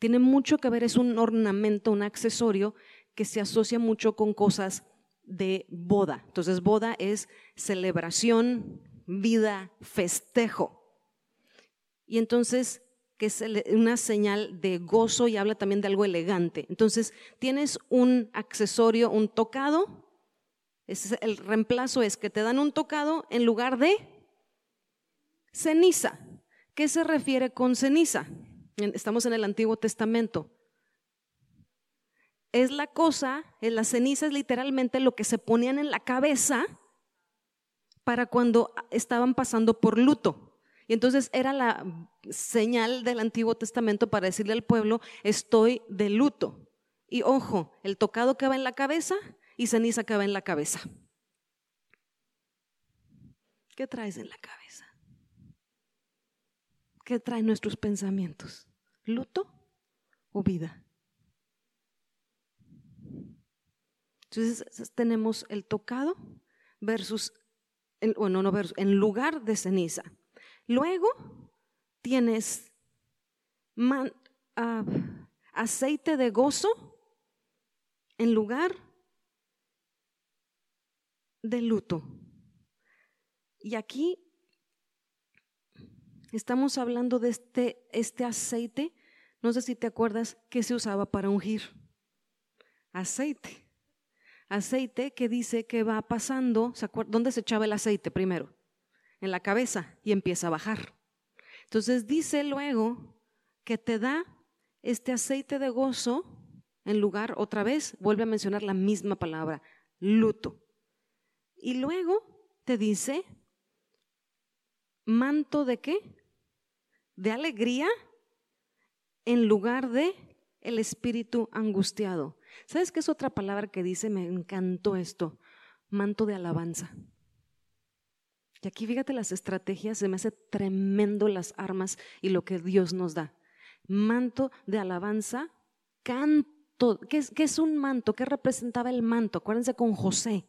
Tiene mucho que ver, es un ornamento, un accesorio que se asocia mucho con cosas de boda. Entonces, boda es celebración, vida, festejo. Y entonces que es una señal de gozo y habla también de algo elegante. Entonces, tienes un accesorio, un tocado, el reemplazo es que te dan un tocado en lugar de ceniza. ¿Qué se refiere con ceniza? Estamos en el Antiguo Testamento. Es la cosa, en la ceniza es literalmente lo que se ponían en la cabeza para cuando estaban pasando por luto. Y entonces era la señal del Antiguo Testamento para decirle al pueblo, estoy de luto. Y ojo, el tocado que va en la cabeza y ceniza que va en la cabeza. ¿Qué traes en la cabeza? ¿Qué traen nuestros pensamientos? ¿Luto o vida? Entonces tenemos el tocado versus, bueno, no versus, en lugar de ceniza. Luego tienes ah, aceite de gozo en lugar de luto. Y aquí estamos hablando de este, este aceite, no sé si te acuerdas que se usaba para ungir. Aceite. Aceite que dice que va pasando, ¿dónde se echaba el aceite primero? en la cabeza y empieza a bajar. Entonces dice luego que te da este aceite de gozo en lugar, otra vez, vuelve a mencionar la misma palabra, luto. Y luego te dice, manto de qué? De alegría en lugar de el espíritu angustiado. ¿Sabes qué es otra palabra que dice? Me encantó esto. Manto de alabanza. Y aquí fíjate las estrategias, se me hace tremendo las armas y lo que Dios nos da. Manto de alabanza, canto. ¿Qué es, un manto? ¿Qué representaba el manto? Acuérdense con José.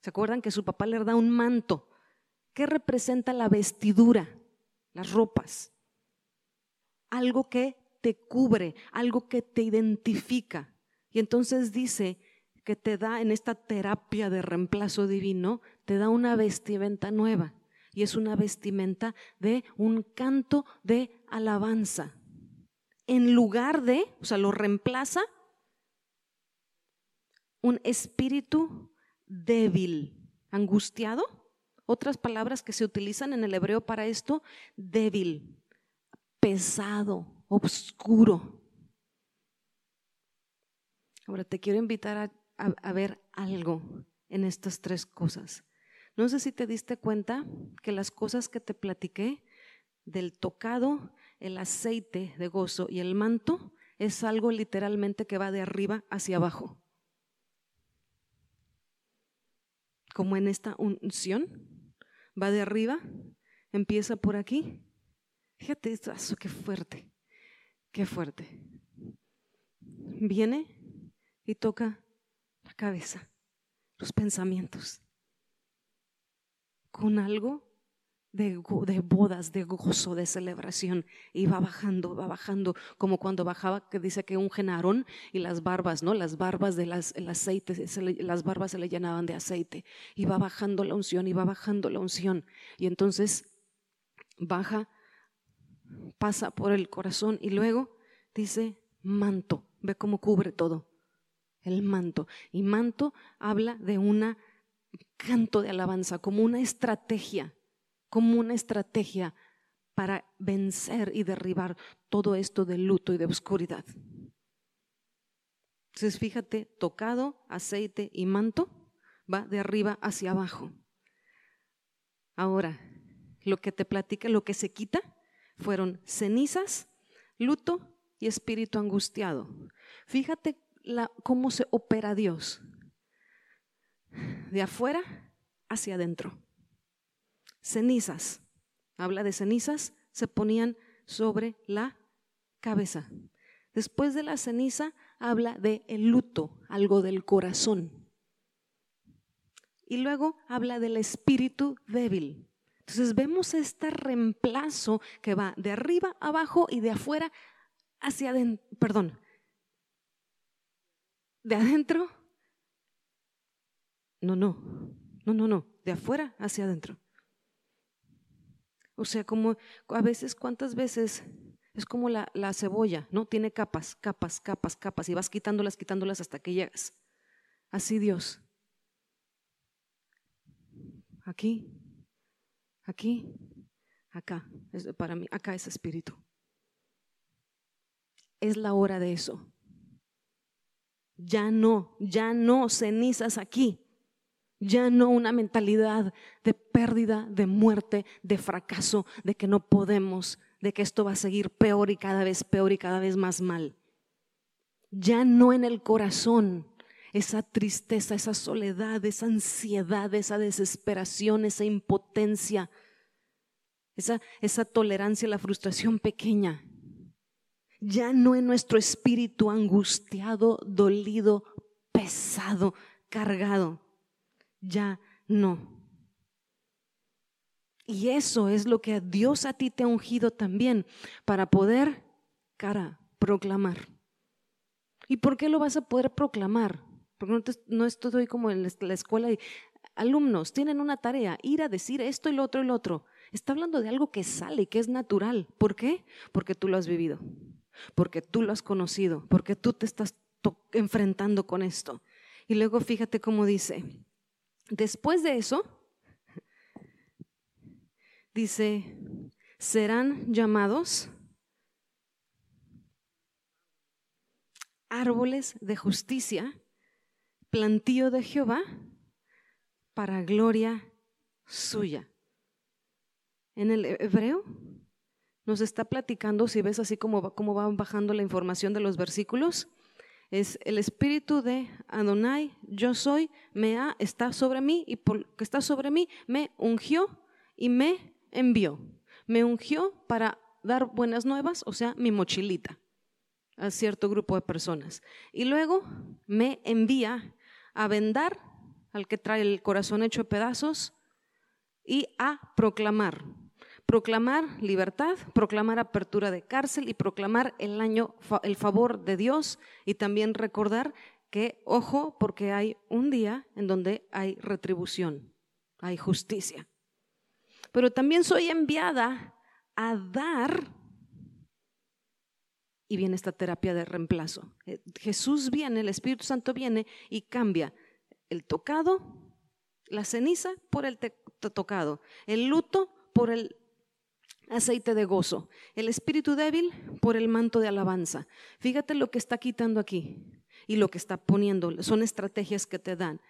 ¿Se acuerdan que su papá le da un manto? ¿Qué representa la vestidura? Las ropas. Algo que te cubre, algo que te identifica. Y entonces dice que te da en esta terapia de reemplazo divino, te da una vestimenta nueva. Y es una vestimenta de un canto de alabanza. En lugar de, o sea, lo reemplaza un espíritu débil, angustiado. Otras palabras que se utilizan en el hebreo para esto, débil, pesado, oscuro. Ahora te quiero invitar a, ver algo en estas tres cosas. No sé si te diste cuenta que las cosas que te platiqué del tocado, el aceite de gozo y el manto es algo literalmente que va de arriba hacia abajo. Como en esta unción, va de arriba, empieza por aquí. Fíjate esto, qué fuerte, qué fuerte. Viene y toca la cabeza, los pensamientos con algo de, bodas, de gozo, de celebración. Y va bajando, va bajando, como cuando bajaba, que dice que un genarón y las barbas, ¿no? Las barbas del aceite, las barbas se le llenaban de aceite. Y va bajando la unción, y va bajando la unción. Y entonces baja, pasa por el corazón y luego dice manto. Ve cómo cubre todo. El manto. Y manto habla de una canto de alabanza, como una estrategia, como una estrategia para vencer y derribar todo esto de luto y de oscuridad. Entonces, fíjate, tocado, aceite y manto va de arriba hacia abajo. Ahora, lo que te platica, lo que se quita, fueron cenizas, luto y espíritu angustiado. Fíjate la, cómo se opera Dios de afuera hacia adentro. Cenizas, habla de cenizas, se ponían sobre la cabeza. Después de la ceniza habla de el luto, algo del corazón. Y luego habla del espíritu débil. Entonces vemos este reemplazo que va de arriba abajo y de afuera hacia adentro, perdón, de adentro no, no, no, no, no, de afuera hacia adentro. O sea, como a veces, ¿cuántas veces? Es como la, la, cebolla, ¿no? Tiene capas, capas, capas, capas, y vas quitándolas, quitándolas hasta que llegas. Así Dios. aquí, aquí, acá. para mí, acá es espíritu. Es la hora de eso. Ya no, ya no cenizas aquí. Ya no una mentalidad de pérdida, de muerte, de fracaso, de que no podemos, de que esto va a seguir peor y cada vez peor y cada vez más mal. Ya no en el corazón esa tristeza, esa soledad, esa ansiedad, esa desesperación, esa impotencia, esa, esa tolerancia la frustración pequeña. Ya no en nuestro espíritu angustiado, dolido, pesado, cargado ya no. Y eso es lo que Dios a ti te ha ungido también para poder, cara, proclamar. ¿Y por qué lo vas a poder proclamar? Porque no, no estoy como en la escuela y alumnos tienen una tarea, ir a decir esto y lo otro y lo otro. Está hablando de algo que sale que es natural. ¿Por qué? Porque tú lo has vivido, porque tú lo has conocido, porque tú te estás enfrentando con esto. Y luego fíjate cómo dice, Después de eso, dice, serán llamados árboles de justicia, plantío de Jehová, para gloria suya. En el hebreo nos está platicando, si ves así como, va bajando la información de los versículos, es el espíritu de Adonai, yo soy, me ha, está sobre mí y por que está sobre mí me ungió y me envió. Me ungió para dar buenas nuevas, o sea, mi mochilita a cierto grupo de personas. Y luego me envía a vendar al que trae el corazón hecho pedazos y a proclamar proclamar libertad, proclamar apertura de cárcel y proclamar el año, el favor de Dios y también recordar que, ojo, porque hay un día en donde hay retribución, hay justicia. Pero también soy enviada a dar, y viene esta terapia de reemplazo. Eh, Jesús viene, el Espíritu Santo viene y cambia el tocado, la ceniza por el tocado, el luto por el aceite de gozo, el espíritu débil por el manto de alabanza. Fíjate lo que está quitando aquí y lo que está poniendo. Son estrategias que te dan.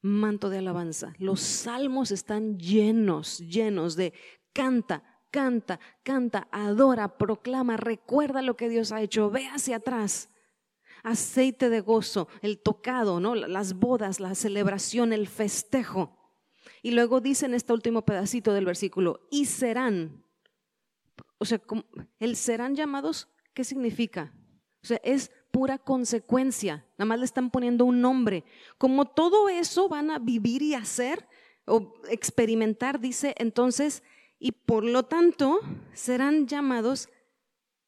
Manto de alabanza. Los salmos están llenos, llenos de canta, canta, canta, adora, proclama, recuerda lo que Dios ha hecho, ve hacia atrás. Aceite de gozo, el tocado, ¿no? Las bodas, la celebración, el festejo. Y luego dice en este último pedacito del versículo, y serán o sea, el serán llamados, ¿qué significa? O sea, es pura consecuencia, nada más le están poniendo un nombre. Como todo eso van a vivir y hacer o experimentar, dice entonces, y por lo tanto serán llamados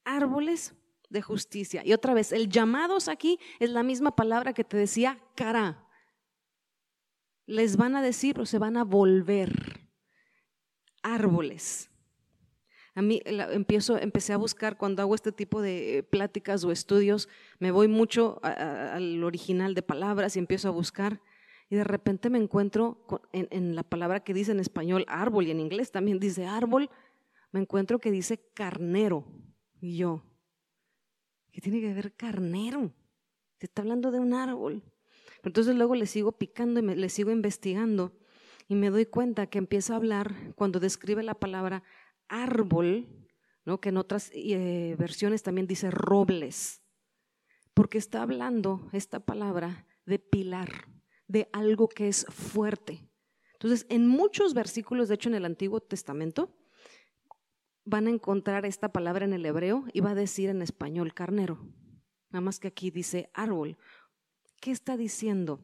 árboles de justicia. Y otra vez, el llamados aquí es la misma palabra que te decía cara. Les van a decir o se van a volver árboles. A mí empiezo, empecé a buscar cuando hago este tipo de pláticas o estudios, me voy mucho al original de palabras y empiezo a buscar y de repente me encuentro en, la palabra que dice en español árbol y en inglés también dice árbol, me encuentro que dice carnero y yo, ¿qué tiene que ver carnero? Se está hablando de un árbol. Entonces luego le sigo picando y le sigo investigando y me doy cuenta que empieza a hablar cuando describe la palabra árbol, ¿no? que en otras eh, versiones también dice robles, porque está hablando esta palabra de pilar, de algo que es fuerte. Entonces, en muchos versículos, de hecho en el Antiguo Testamento, van a encontrar esta palabra en el hebreo y va a decir en español carnero. Nada más que aquí dice árbol. ¿Qué está diciendo?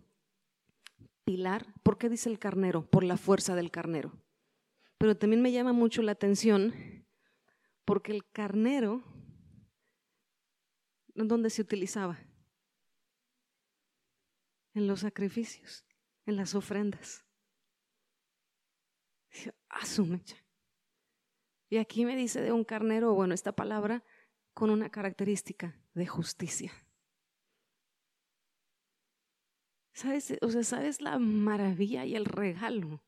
Pilar. ¿Por qué dice el carnero? Por la fuerza del carnero. Pero también me llama mucho la atención porque el carnero, ¿dónde se utilizaba? En los sacrificios, en las ofrendas. Y aquí me dice de un carnero, bueno, esta palabra con una característica de justicia. ¿Sabes? O sea, ¿sabes la maravilla y el regalo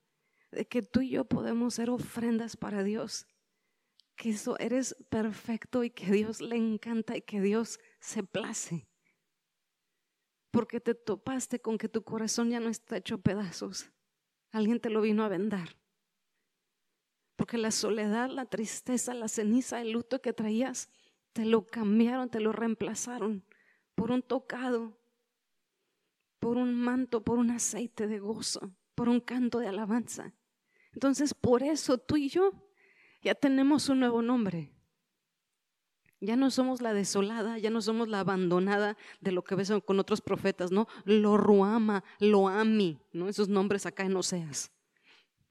de que tú y yo podemos ser ofrendas para Dios, que eso eres perfecto y que Dios le encanta y que Dios se place. Porque te topaste con que tu corazón ya no está hecho pedazos. Alguien te lo vino a vendar. Porque la soledad, la tristeza, la ceniza, el luto que traías, te lo cambiaron, te lo reemplazaron por un tocado, por un manto, por un aceite de gozo, por un canto de alabanza. Entonces, por eso tú y yo ya tenemos un nuevo nombre. Ya no somos la desolada, ya no somos la abandonada de lo que ves con otros profetas, ¿no? Lo ruama, lo ami, ¿no? Esos nombres acá en Oseas.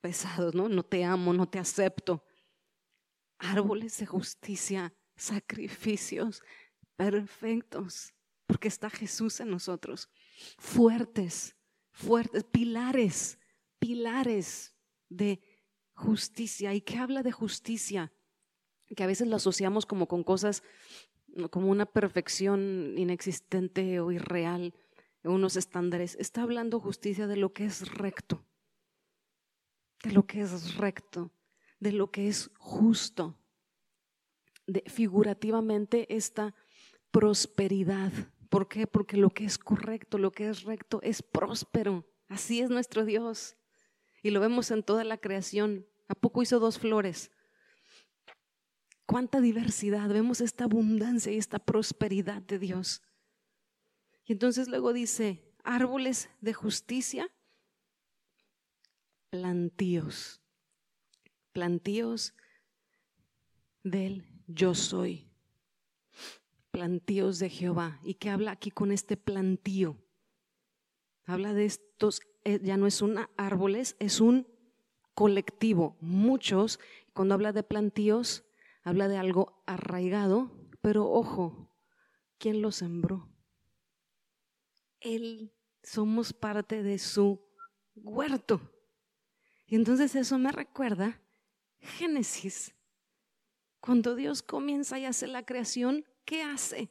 Pesados, ¿no? No te amo, no te acepto. Árboles de justicia, sacrificios perfectos, porque está Jesús en nosotros. Fuertes, fuertes, pilares, pilares de justicia. ¿Y qué habla de justicia? Que a veces lo asociamos como con cosas, como una perfección inexistente o irreal, unos estándares. Está hablando justicia de lo que es recto, de lo que es recto, de lo que es justo. Figurativamente esta prosperidad. ¿Por qué? Porque lo que es correcto, lo que es recto es próspero. Así es nuestro Dios. Y lo vemos en toda la creación. ¿A poco hizo dos flores? Cuánta diversidad, vemos esta abundancia y esta prosperidad de Dios. Y entonces luego dice, árboles de justicia, plantíos, plantíos del yo soy, plantíos de Jehová. ¿Y qué habla aquí con este plantío? Habla de estos eh, ya no es un árboles, es un colectivo. Muchos, cuando habla de plantíos, habla de algo arraigado, pero ojo, ¿quién lo sembró? Él, somos parte de su huerto. Y entonces eso me recuerda Génesis. Cuando Dios comienza y hace la creación, ¿qué hace?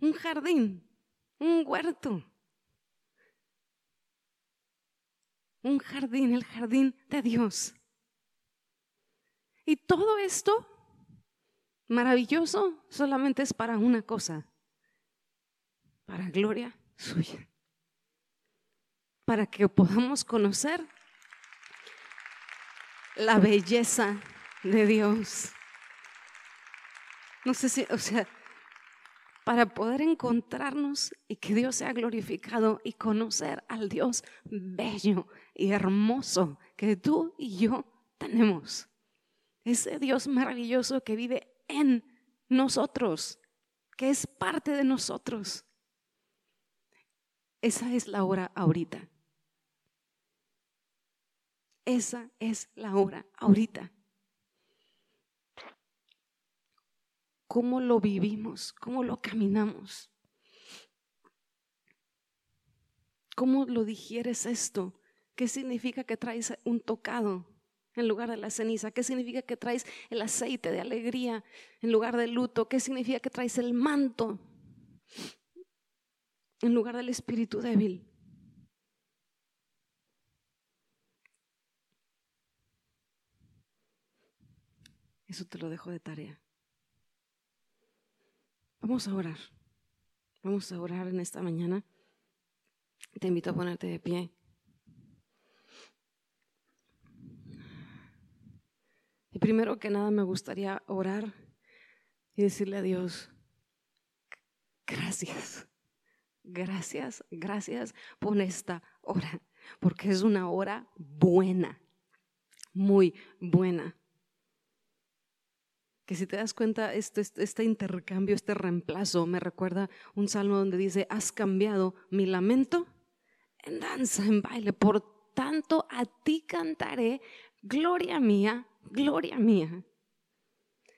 Un jardín, un huerto. un jardín, el jardín de Dios. Y todo esto maravilloso solamente es para una cosa, para gloria suya, para que podamos conocer la belleza de Dios. No sé si, o sea, para poder encontrarnos y que Dios sea glorificado y conocer al Dios bello y hermoso que tú y yo tenemos. Ese Dios maravilloso que vive en nosotros, que es parte de nosotros. Esa es la hora ahorita. Esa es la hora ahorita. cómo lo vivimos, cómo lo caminamos. ¿Cómo lo digieres esto? ¿Qué significa que traes un tocado en lugar de la ceniza? ¿Qué significa que traes el aceite de alegría en lugar del luto? ¿Qué significa que traes el manto en lugar del espíritu débil? Eso te lo dejo de tarea. Vamos a orar. Vamos a orar en esta mañana. Te invito a ponerte de pie. Y primero que nada me gustaría orar y decirle a Dios, gracias, gracias, gracias por esta hora, porque es una hora buena, muy buena. Que si te das cuenta, este, este, este, intercambio, este reemplazo, me recuerda un salmo donde dice, has cambiado mi lamento en danza, en baile, por tanto a ti cantaré, gloria mía, gloria mía.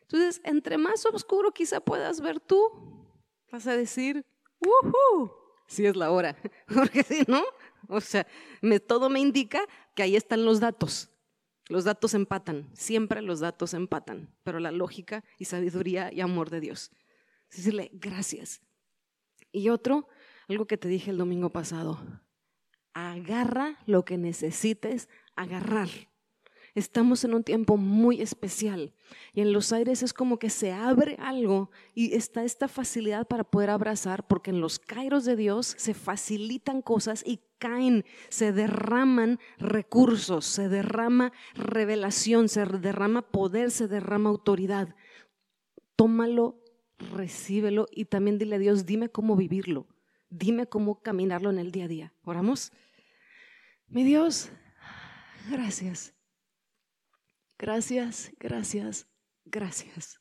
Entonces, entre más oscuro quizá puedas ver tú, vas a decir, ¡Woohoo! Si es la hora, porque si no, o sea, me, todo me indica que ahí están los datos. Los datos empatan, siempre los datos empatan, pero la lógica y sabiduría y amor de Dios. Decirle gracias. Y otro, algo que te dije el domingo pasado, agarra lo que necesites agarrar. Estamos en un tiempo muy especial y en los aires es como que se abre algo y está esta facilidad para poder abrazar porque en los kairos de Dios se facilitan cosas y caen, se derraman recursos, se derrama revelación, se derrama poder, se derrama autoridad. Tómalo, recíbelo y también dile a Dios, dime cómo vivirlo, dime cómo caminarlo en el día a día. Oramos. Mi Dios, gracias Gracias, gracias, gracias.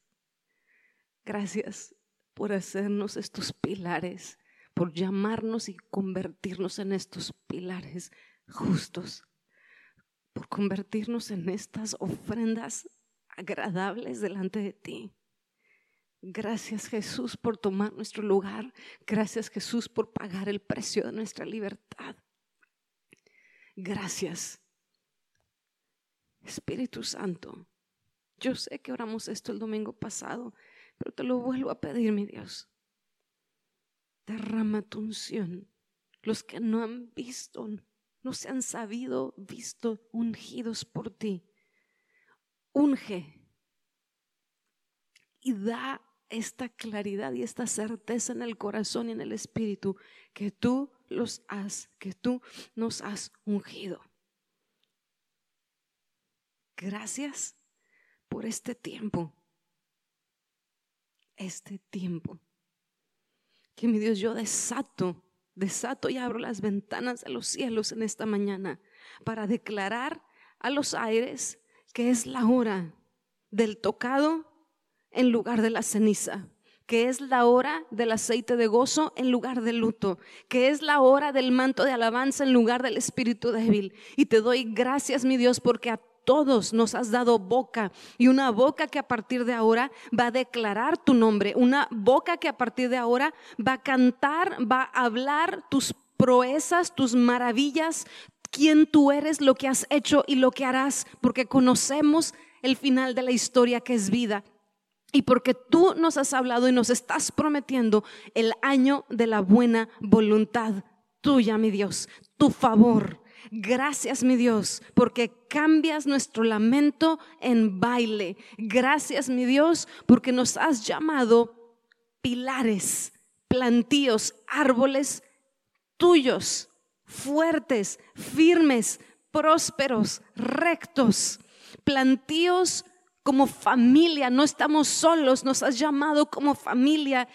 Gracias por hacernos estos pilares, por llamarnos y convertirnos en estos pilares justos, por convertirnos en estas ofrendas agradables delante de ti. Gracias Jesús por tomar nuestro lugar. Gracias Jesús por pagar el precio de nuestra libertad. Gracias Espíritu Santo, yo sé que oramos esto el domingo pasado, pero te lo vuelvo a pedir, mi Dios. Derrama tu unción. Los que no han visto, no se han sabido, visto, ungidos por ti. Unge y da esta claridad y esta certeza en el corazón y en el espíritu que tú los has, que tú nos has ungido. Gracias por este tiempo. Este tiempo. Que mi Dios, yo desato, desato y abro las ventanas de los cielos en esta mañana para declarar a los aires que es la hora del tocado en lugar de la ceniza que es la hora del aceite de gozo en lugar del luto, que es la hora del manto de alabanza en lugar del espíritu débil. Y te doy gracias, mi Dios, porque a todos nos has dado boca. Y una boca que a partir de ahora va a declarar tu nombre, una boca que a partir de ahora va a cantar, va a hablar tus proezas, tus maravillas, quién tú eres, lo que has hecho y lo que harás, porque conocemos el final de la historia que es vida. Y porque tú nos has hablado y nos estás prometiendo el año de la buena voluntad tuya, mi Dios, tu favor, Gracias, mi Dios, porque cambias nuestro lamento en baile. Gracias, mi Dios, porque nos has llamado pilares, plantíos, árboles tuyos, fuertes, firmes, prósperos, rectos, plantíos como familia. No estamos solos, nos has llamado como familia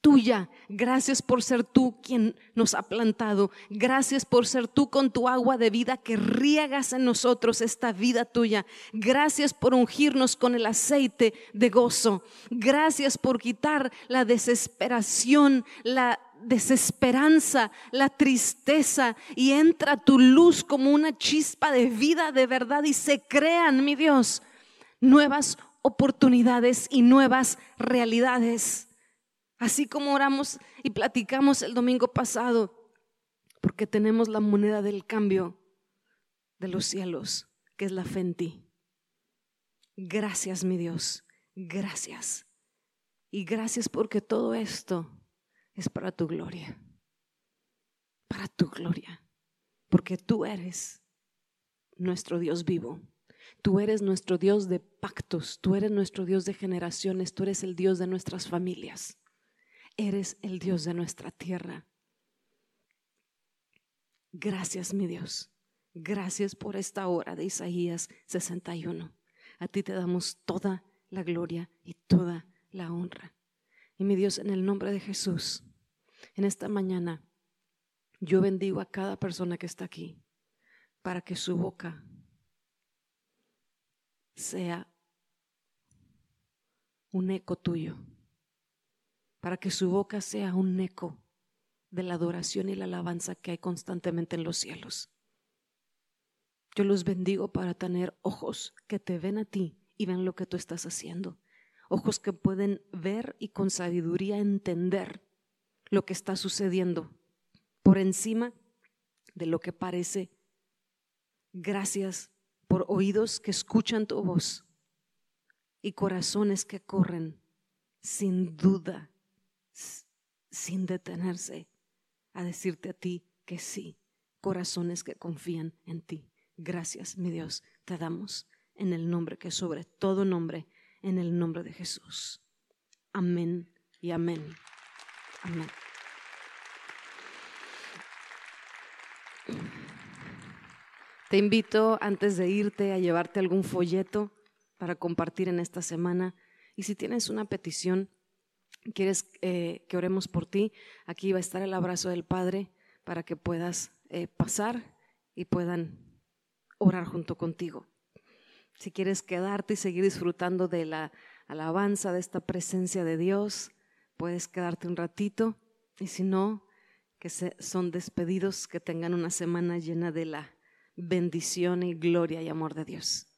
tuya. Gracias por ser tú quien nos ha plantado. Gracias por ser tú con tu agua de vida que riegas en nosotros esta vida tuya. Gracias por ungirnos con el aceite de gozo. Gracias por quitar la desesperación, la desesperanza, la tristeza y entra tu luz como una chispa de vida de verdad y se crean, mi Dios, nuevas oportunidades y nuevas realidades. Así como oramos y platicamos el domingo pasado, porque tenemos la moneda del cambio de los cielos, que es la fe en ti. Gracias, mi Dios, gracias. Y gracias porque todo esto es para tu gloria, para tu gloria, porque tú eres nuestro Dios vivo. Tú eres nuestro Dios de pactos, tú eres nuestro Dios de generaciones, tú eres el Dios de nuestras familias eres el Dios de nuestra tierra. Gracias, mi Dios. Gracias por esta hora de Isaías 61. A ti te damos toda la gloria y toda la honra. Y mi Dios, en el nombre de Jesús, en esta mañana, yo bendigo a cada persona que está aquí para que su boca sea un eco tuyo para que su boca sea un eco de la adoración y la alabanza que hay constantemente en los cielos. Yo los bendigo para tener ojos que te ven a ti y ven lo que tú estás haciendo. Ojos que pueden ver y con sabiduría entender lo que está sucediendo por encima de lo que parece. Gracias por oídos que escuchan tu voz y corazones que corren sin duda sin detenerse a decirte a ti que sí, corazones que confían en ti. Gracias, mi Dios, te damos en el nombre que sobre todo nombre, en el nombre de Jesús. Amén y amén. Amén. Te invito antes de irte a llevarte algún folleto para compartir en esta semana. Y si tienes una petición, quieres eh, que oremos por ti, aquí va a estar el abrazo del Padre para que puedas eh, pasar y puedan orar junto contigo. Si quieres quedarte y seguir disfrutando de la alabanza, de esta presencia de Dios, puedes quedarte un ratito y si no, que son despedidos, que tengan una semana llena de la bendición y gloria y amor de Dios.